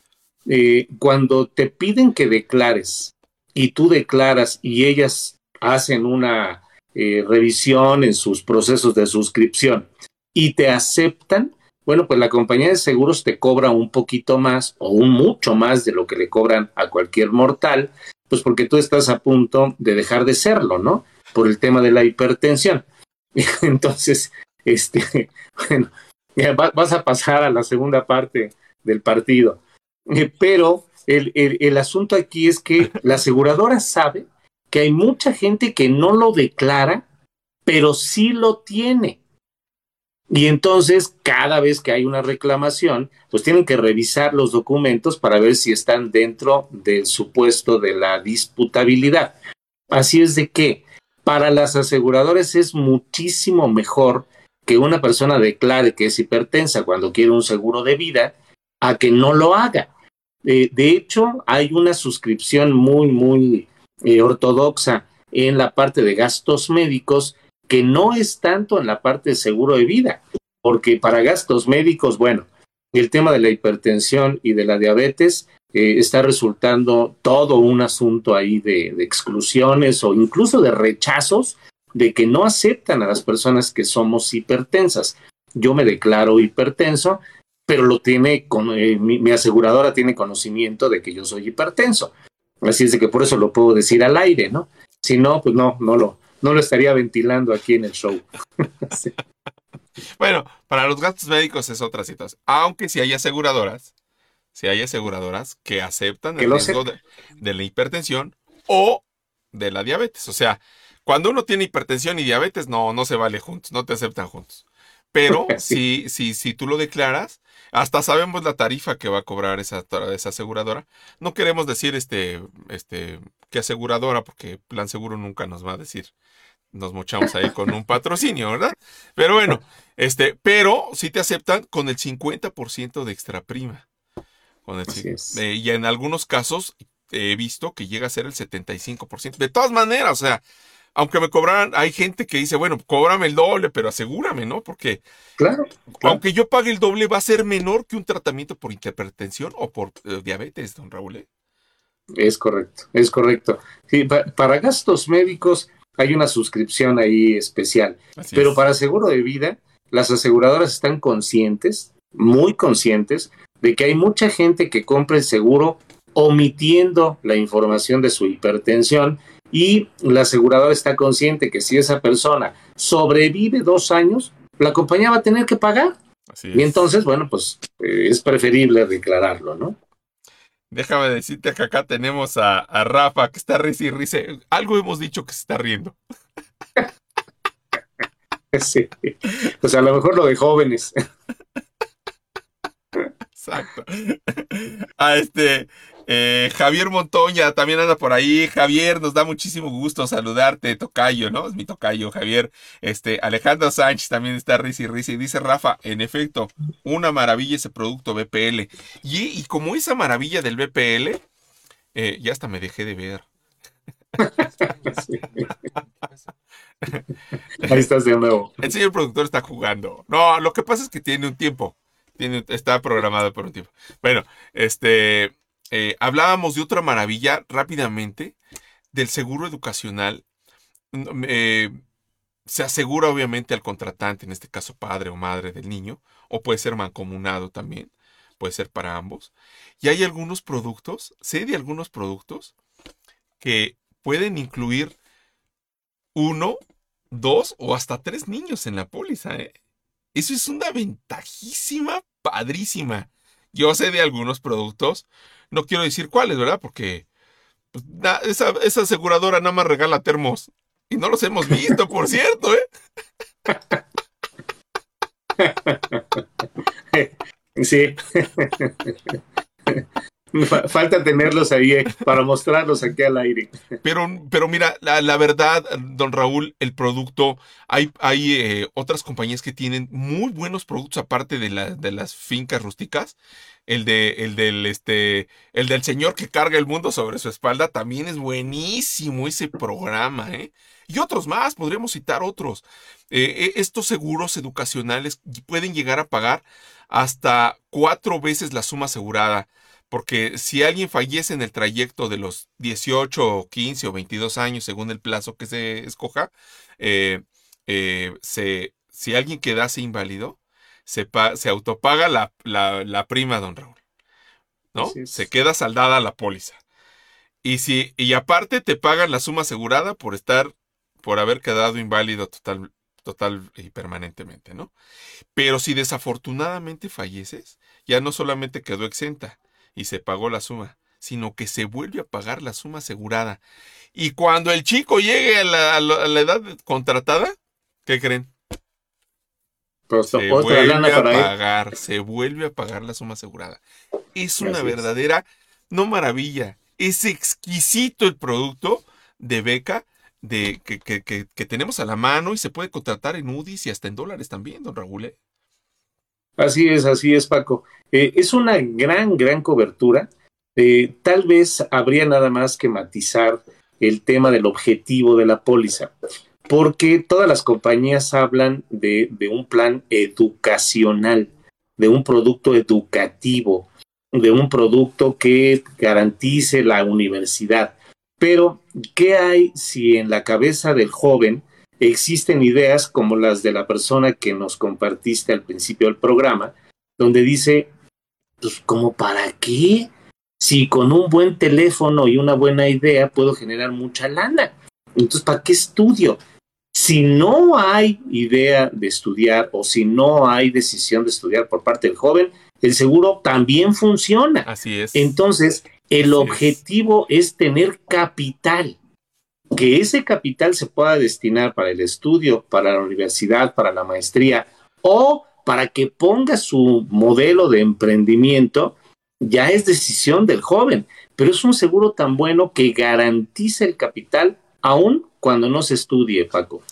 cuando te piden que declares y tú declaras y ellas hacen una eh, revisión en sus procesos de suscripción y te aceptan, bueno, pues la compañía de seguros te cobra un poquito más o un mucho más de lo que le cobran a cualquier mortal, pues porque tú estás a punto de dejar de serlo, ¿no? Por el tema de la hipertensión. Entonces, este, bueno, vas a pasar a la segunda parte del partido. Eh, pero el, el, el asunto aquí es que la aseguradora sabe que hay mucha gente que no lo declara, pero sí lo tiene. Y entonces, cada vez que hay una reclamación, pues tienen que revisar los documentos para ver si están dentro del supuesto de la disputabilidad. Así es de que para las aseguradoras es muchísimo mejor que una persona declare que es hipertensa cuando quiere un seguro de vida a que no lo haga. Eh, de hecho, hay una suscripción muy, muy eh, ortodoxa en la parte de gastos médicos que no es tanto en la parte de seguro de vida, porque para gastos médicos, bueno, el tema de la hipertensión y de la diabetes eh, está resultando todo un asunto ahí de, de, exclusiones o incluso de rechazos de que no aceptan a las personas que somos hipertensas. Yo me declaro hipertenso, pero lo tiene, con, eh, mi, aseguradora tiene conocimiento de que yo soy hipertenso. Así es de que por eso lo puedo decir al aire, ¿no? Si no, pues no, no lo, no lo estaría ventilando aquí en el show. Bueno, para los gastos médicos es otra situación. Aunque si hay aseguradoras, si hay aseguradoras que aceptan el riesgo de, de, la hipertensión o de la diabetes. O sea, cuando uno tiene hipertensión y diabetes, no, no se vale juntos, no te aceptan juntos. Pero si, si, si tú lo declaras, hasta sabemos la tarifa que va a cobrar esa, esa aseguradora. No queremos decir este, este, qué aseguradora, porque Plan Seguro nunca nos va a decir. Nos mochamos ahí con un patrocinio, ¿verdad? Pero bueno, este, pero sí te aceptan con el 50% de extra prima. Con el, eh, y en algunos casos he visto que llega a ser el 75%. De todas maneras, o sea, aunque me cobraran, hay gente que dice, bueno, cóbrame el doble, pero asegúrame, ¿no? Porque claro, aunque yo pague el doble, va a ser menor que un tratamiento por hipertensión o por eh, diabetes, don Raúl. ¿eh? Es correcto, es correcto. Sí, para gastos médicos hay una suscripción ahí especial, pero para seguro de vida, las aseguradoras están conscientes, muy conscientes, de que hay mucha gente que compra el seguro omitiendo la información de su hipertensión y la aseguradora está consciente que si esa persona sobrevive dos años, la compañía va a tener que pagar. y entonces, bueno, pues eh, es preferible declararlo, ¿no? Déjame decirte que acá tenemos a, Rafa que está risa y risa. Algo hemos dicho que se está riendo. Sí. Pues a lo mejor lo de jóvenes. Exacto. A este, eh, Javier Montoña también anda por ahí. Javier, nos da muchísimo gusto saludarte, Tocayo, ¿no? Es mi Tocayo, Javier. Este, Alejandro Sánchez también está risa y risa. Y dice Rafa, en efecto, una maravilla ese producto BPL. Y, como esa maravilla del BPL, eh, ya hasta me dejé de ver. Ahí estás de nuevo. El señor productor está jugando. No, lo que pasa es que tiene un tiempo. Está programado por un tiempo. Bueno, este. Eh, hablábamos de otra maravilla rápidamente, del seguro educacional. Mm, eh, se asegura obviamente al contratante, en este caso padre o madre del niño, o puede ser mancomunado también, puede ser para ambos. Y hay algunos productos, sé de algunos productos que pueden incluir uno, dos o hasta tres niños en la póliza. ¿eh? Eso es una ventajísima, padrísima. Yo sé de algunos productos no quiero decir cuáles, ¿verdad? Porque pues, esa, aseguradora nada más regala termos. Y no los hemos visto, por cierto, ¿eh? Sí. Falta tenerlos ahí eh, para mostrarlos aquí al aire. Pero, pero mira, la, verdad, don Raúl, el producto, hay, hay eh, otras compañías que tienen muy buenos productos aparte de, de las fincas rústicas el de el del este el del señor que carga el mundo sobre su espalda también es buenísimo ese programa ¿eh? y otros más podríamos citar otros eh, e, estos seguros educacionales pueden llegar a pagar hasta cuatro veces la suma asegurada porque si alguien fallece en el trayecto de los 18 15 o 22 años según el plazo que se escoja eh, se, si alguien quedase inválido se, se autopaga la, la, prima, don Raúl. ¿No? Se queda saldada la póliza. Y si, y aparte te pagan la suma asegurada por estar, por haber quedado inválido total, total y permanentemente, ¿no? Pero si desafortunadamente falleces, ya no solamente quedó exenta y se pagó la suma, sino que se vuelve a pagar la suma asegurada. Y cuando el chico llegue a la, a la edad contratada, ¿qué creen? se vuelve a pagar, se vuelve a pagar la suma asegurada. Es una verdadera, no maravilla, es exquisito el producto de beca de, que, que, que, tenemos a la mano y se puede contratar en UDIs y hasta en dólares también, don Raúl. ¿eh? Así es, así es, Paco. Eh, es una gran, gran cobertura. Eh, tal vez habría nada más que matizar el tema del objetivo de la póliza porque todas las compañías hablan de, un plan educacional, de un producto educativo, de un producto que garantice la universidad. Pero, ¿qué hay si en la cabeza del joven existen ideas como las de la persona que nos compartiste al principio del programa, donde dice, pues, ¿como para qué? Si con un buen teléfono y una buena idea puedo generar mucha lana. Entonces, ¿para qué estudio? Si no hay idea de estudiar o si no hay decisión de estudiar por parte del joven, el seguro también funciona. Así es. Entonces, el objetivo es. tener capital, que ese capital se pueda destinar para el estudio, para la universidad, para la maestría o para que ponga su modelo de emprendimiento, ya es decisión del joven, pero es un seguro tan bueno que garantiza el capital aún cuando no se estudie, Paco.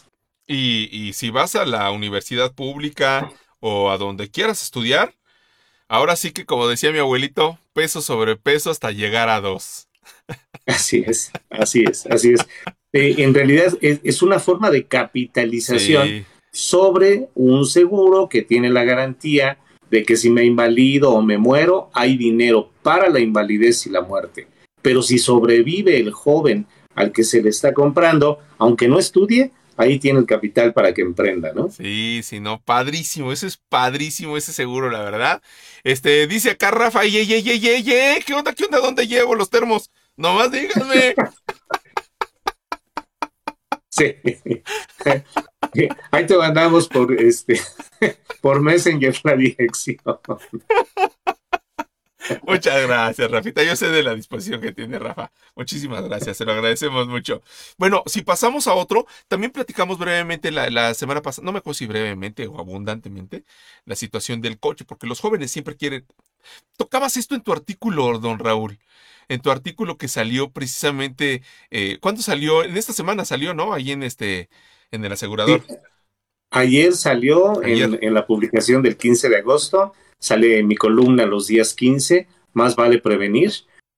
Y, si vas a la universidad pública o a donde quieras estudiar, ahora sí que como decía mi abuelito, peso sobre peso hasta llegar a dos. Así es, así es, así es. Eh, en realidad es, una forma de capitalización sobre un seguro que tiene la garantía de que si me invalido o me muero, hay dinero para la invalidez y la muerte. Pero si sobrevive el joven al que se le está comprando, aunque no estudie, ahí tiene el capital para que emprenda, ¿no? Sí, sí, no, padrísimo, eso es padrísimo ese seguro, la verdad. Este, dice acá Rafa, ye, ye, ye, ye, ye, ¿qué onda, qué onda, dónde llevo los termos? Nomás díganme. sí. Ahí te mandamos por este por Messenger la dirección. Muchas gracias, Rafita. Yo sé de la disposición que tiene Rafa. Muchísimas gracias, se lo agradecemos mucho. Bueno, si pasamos a otro, también platicamos brevemente la, semana pasada, no me acuerdo si brevemente o abundantemente, la situación del coche, porque los jóvenes siempre quieren... Tocabas esto en tu artículo, don Raúl. En tu artículo que salió precisamente, eh, ¿cuándo salió? En esta semana salió, ¿no? Ahí en este, en el asegurador. Ayer salió En, en, la publicación del 15 de agosto sale mi columna los días 15, más vale prevenir,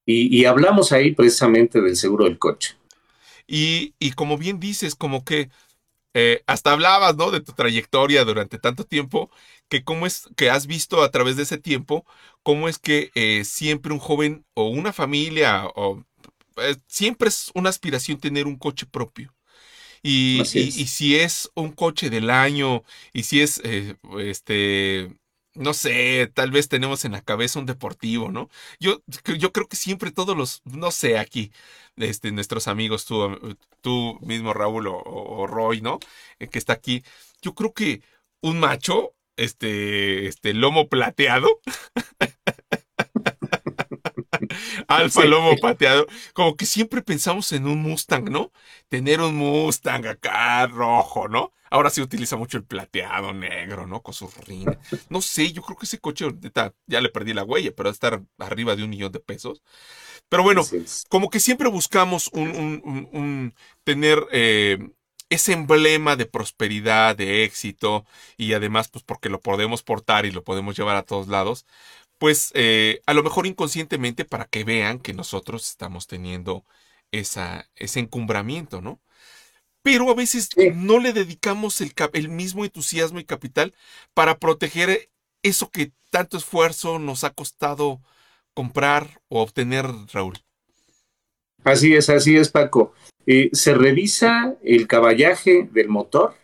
y, hablamos ahí precisamente del seguro del coche. Y, y como bien dices, como que eh, hasta hablabas, ¿no? De tu trayectoria durante tanto tiempo, que cómo es que has visto a través de ese tiempo, cómo es que eh, siempre un joven o una familia o eh, siempre es una aspiración tener un coche propio. Y, y, y, si es un coche del año, y si es este no sé, tal vez tenemos en la cabeza un deportivo, ¿no? Yo, yo creo que siempre todos los, no sé, aquí, este, nuestros amigos, tú, tú mismo, Raúl o, Roy, ¿no? Eh, que está aquí, yo creo que un macho, este, este, lomo plateado, Alfa lomo pateado. Como que siempre pensamos en un Mustang, ¿no? Tener un Mustang acá rojo, ¿no? Ahora se utiliza mucho el plateado negro, ¿no? Con sus rines. No sé, yo creo que ese coche ya le perdí la huella, pero va a estar arriba de un millón de pesos. Pero bueno, como que siempre buscamos un, tener eh, ese emblema de prosperidad, de éxito, y además, pues porque lo podemos portar y lo podemos llevar a todos lados, pues eh, a lo mejor inconscientemente para que vean que nosotros estamos teniendo esa, ese encumbramiento, ¿no? Pero a veces no le dedicamos el, el mismo entusiasmo y capital para proteger eso que tanto esfuerzo nos ha costado comprar o obtener, Raúl. Así es, así es, Paco. Eh, se revisa el caballaje del motor,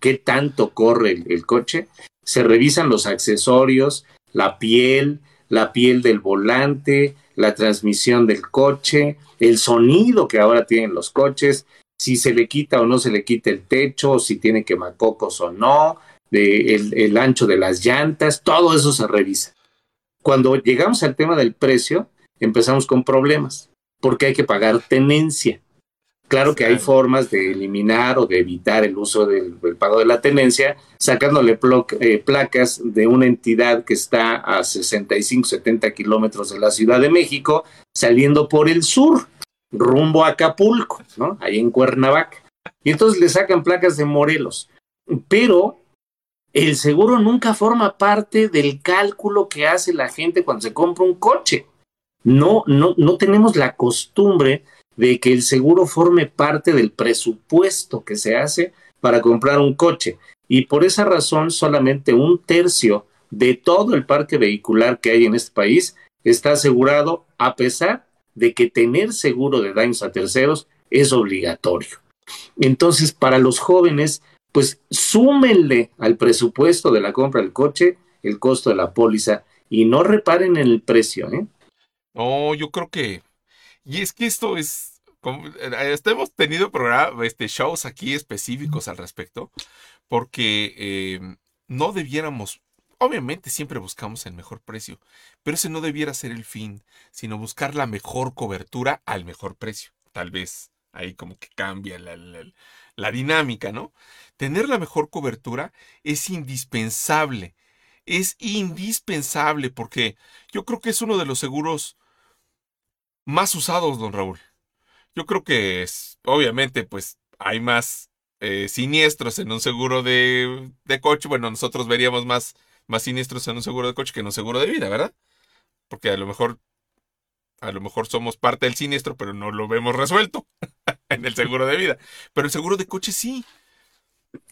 qué tanto corre el, coche, se revisan los accesorios, la piel, la piel del volante, la transmisión del coche, el sonido que ahora tienen los coches, si se le quita o no se le quita el techo, si tiene quemacocos o no, el, ancho de las llantas, todo eso se revisa. Cuando llegamos al tema del precio, empezamos con problemas, porque hay que pagar tenencia. Claro que hay formas de eliminar o de evitar el uso del, pago de la tenencia, sacándole eh, placas de una entidad que está a 65, 70 kilómetros de la Ciudad de México, saliendo por el sur, rumbo a Acapulco, ¿no? Ahí en Cuernavaca. Y entonces le sacan placas de Morelos. Pero el seguro nunca forma parte del cálculo que hace la gente cuando se compra un coche. No, no, no tenemos la costumbre de que el seguro forme parte del presupuesto que se hace para comprar un coche. Y por esa razón solamente un tercio de todo el parque vehicular que hay en este país está asegurado a pesar de que tener seguro de daños a terceros es obligatorio. Entonces, para los jóvenes, pues súmenle al presupuesto de la compra del coche el costo de la póliza y no reparen en el precio. ¿eh? No, yo creo que y es que esto es, como, eh, hemos tenido programa, este, shows aquí específicos al respecto, porque eh, no debiéramos, obviamente siempre buscamos el mejor precio, pero ese no debiera ser el fin, sino buscar la mejor cobertura al mejor precio. Tal vez ahí como que cambia la, la dinámica, ¿no? Tener la mejor cobertura es indispensable, es indispensable porque yo creo que es uno de los seguros más usados, don Raúl. Yo creo que es, obviamente, pues hay más eh, siniestros en un seguro de, de, coche. Bueno, nosotros veríamos más, más siniestros en un seguro de coche que en un seguro de vida, ¿verdad? Porque a lo mejor a lo mejor somos parte del siniestro, pero no lo vemos resuelto en el seguro de vida. Pero el seguro de coche sí.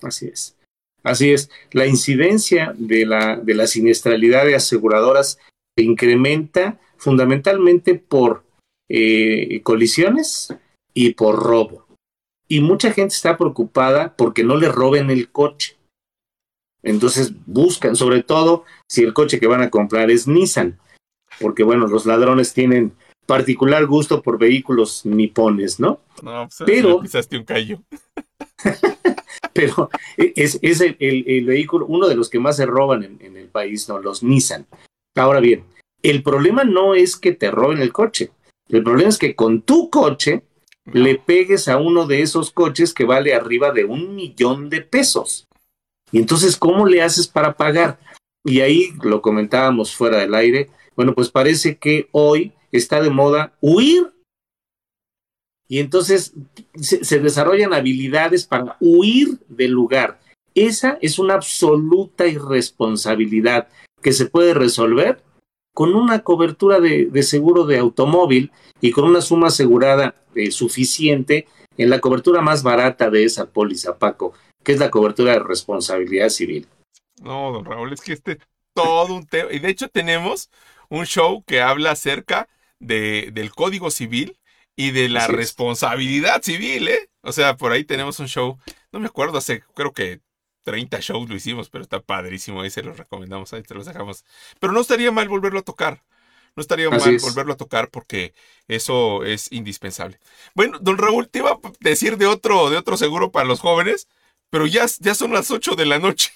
Así es. Así es. La incidencia de la, de la siniestralidad de aseguradoras se incrementa fundamentalmente por eh, colisiones y por robo. Y mucha gente está preocupada porque no le roben el coche. Entonces buscan, sobre todo si el coche que van a comprar es Nissan, porque bueno, los ladrones tienen particular gusto por vehículos nipones, ¿no? No, pues, pero pisaste un callo. pero es, es el, el, vehículo, uno de los que más se roban en, en, el país, ¿no? Los Nissan. Ahora bien, el problema no es que te roben el coche. El problema es que con tu coche le pegues a uno de esos coches que vale arriba de un millón de pesos. Y entonces, ¿cómo le haces para pagar? Y ahí lo comentábamos fuera del aire. Bueno, pues parece que hoy está de moda huir. Y entonces se, se desarrollan habilidades para huir del lugar. Esa es una absoluta irresponsabilidad que se puede resolver con una cobertura de, de seguro de automóvil y con una suma asegurada eh, suficiente en la cobertura más barata de esa póliza, Paco, que es la cobertura de responsabilidad civil. No, don Raúl, es que este todo un tema. Y de hecho tenemos un show que habla acerca de, del Código Civil y de la responsabilidad civil, ¿eh? O sea, por ahí tenemos un show, no me acuerdo, hace creo que 30 shows lo hicimos, pero está padrísimo, ahí se los recomendamos, ahí te los dejamos. Pero no estaría mal volverlo a tocar. No estaría mal volverlo a tocar porque eso es indispensable. Bueno, don Raúl, te iba a decir de otro, de otro seguro para los jóvenes, pero ya, ya son las 8 de la noche.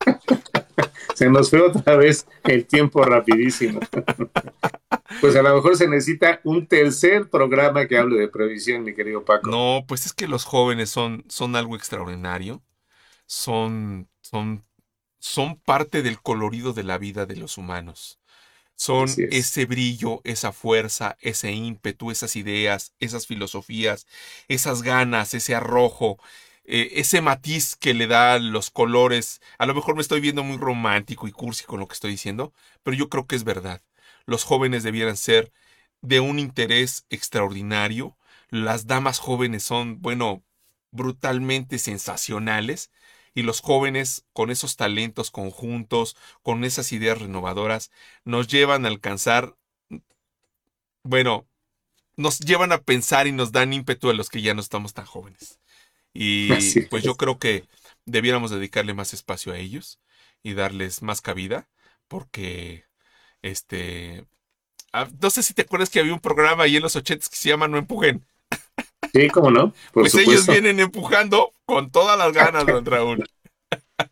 se nos fue otra vez el tiempo rapidísimo. Pues a lo mejor se necesita un tercer programa que hable de previsión, mi querido Paco. No, pues es que los jóvenes son, son algo extraordinario son, son, son parte del colorido de la vida de los humanos. Son ese brillo, esa fuerza, ese ímpetu, esas ideas, esas filosofías, esas ganas, ese arrojo, eh, ese matiz que le da los colores. A lo mejor me estoy viendo muy romántico y cursi con lo que estoy diciendo, pero yo creo que es verdad. Los jóvenes debieran ser de un interés extraordinario. Las damas jóvenes son, bueno, brutalmente sensacionales y los jóvenes con esos talentos conjuntos, con esas ideas renovadoras, nos llevan a alcanzar, bueno, nos llevan a pensar y nos dan ímpetu a los que ya no estamos tan jóvenes. Y pues yo creo que debiéramos dedicarle más espacio a ellos y darles más cabida, porque este ah, no sé si te acuerdas que había un programa ahí en los ochentas que se llama No Empujen. Sí, cómo no. pues ellos vienen empujando con todas las ganas, don Raúl.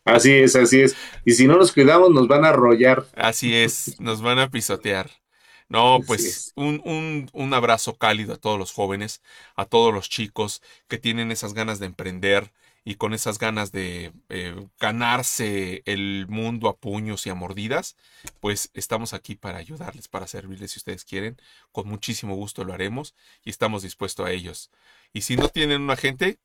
Así es, así es. Y si no nos cuidamos, nos van a arrollar. Así es, nos van a pisotear. No, pues un, un, un, abrazo cálido a todos los jóvenes, a todos los chicos que tienen esas ganas de emprender y con esas ganas de eh, ganarse el mundo a puños y a mordidas, pues estamos aquí para ayudarles, para servirles si ustedes quieren. Con muchísimo gusto lo haremos y estamos dispuestos a ellos. Y si no tienen un agente,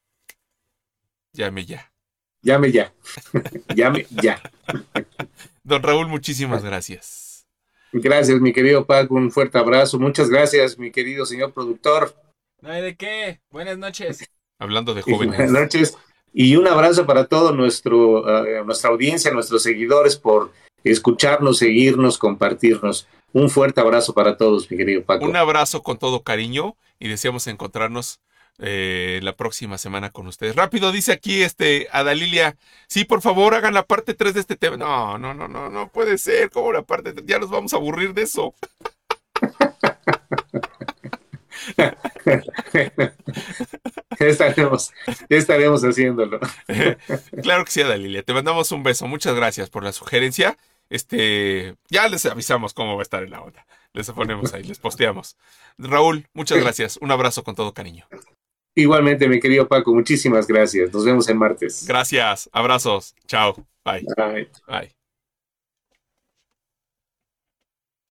llame ya. Llame ya. Llame ya. Don Raúl, muchísimas gracias. Gracias, mi querido Paco. Un fuerte abrazo. Muchas gracias, mi querido señor productor. No hay de qué. Buenas noches. Hablando de jóvenes. Buenas noches. Y un abrazo para toda uh, nuestra audiencia, nuestros seguidores, por escucharnos, seguirnos, compartirnos. Un fuerte abrazo para todos, mi querido Paco. Un abrazo con todo cariño y deseamos encontrarnos eh, la próxima semana con ustedes. Rápido, dice aquí este Adalilia, sí, por favor, hagan la parte 3 de este tema. No, no, no, no, no puede ser, como la parte 3? Ya nos vamos a aburrir de eso. ya estaremos, estaremos haciéndolo. claro que sí, Adalilia. Te mandamos un beso. Muchas gracias por la sugerencia. Este, ya les avisamos cómo va a estar en la onda. Les ponemos ahí, les posteamos. Raúl, muchas gracias. Un abrazo con todo cariño. Igualmente, mi querido Paco, muchísimas gracias. Nos vemos el martes. Gracias, abrazos. Chao. Bye. Bye. Bye.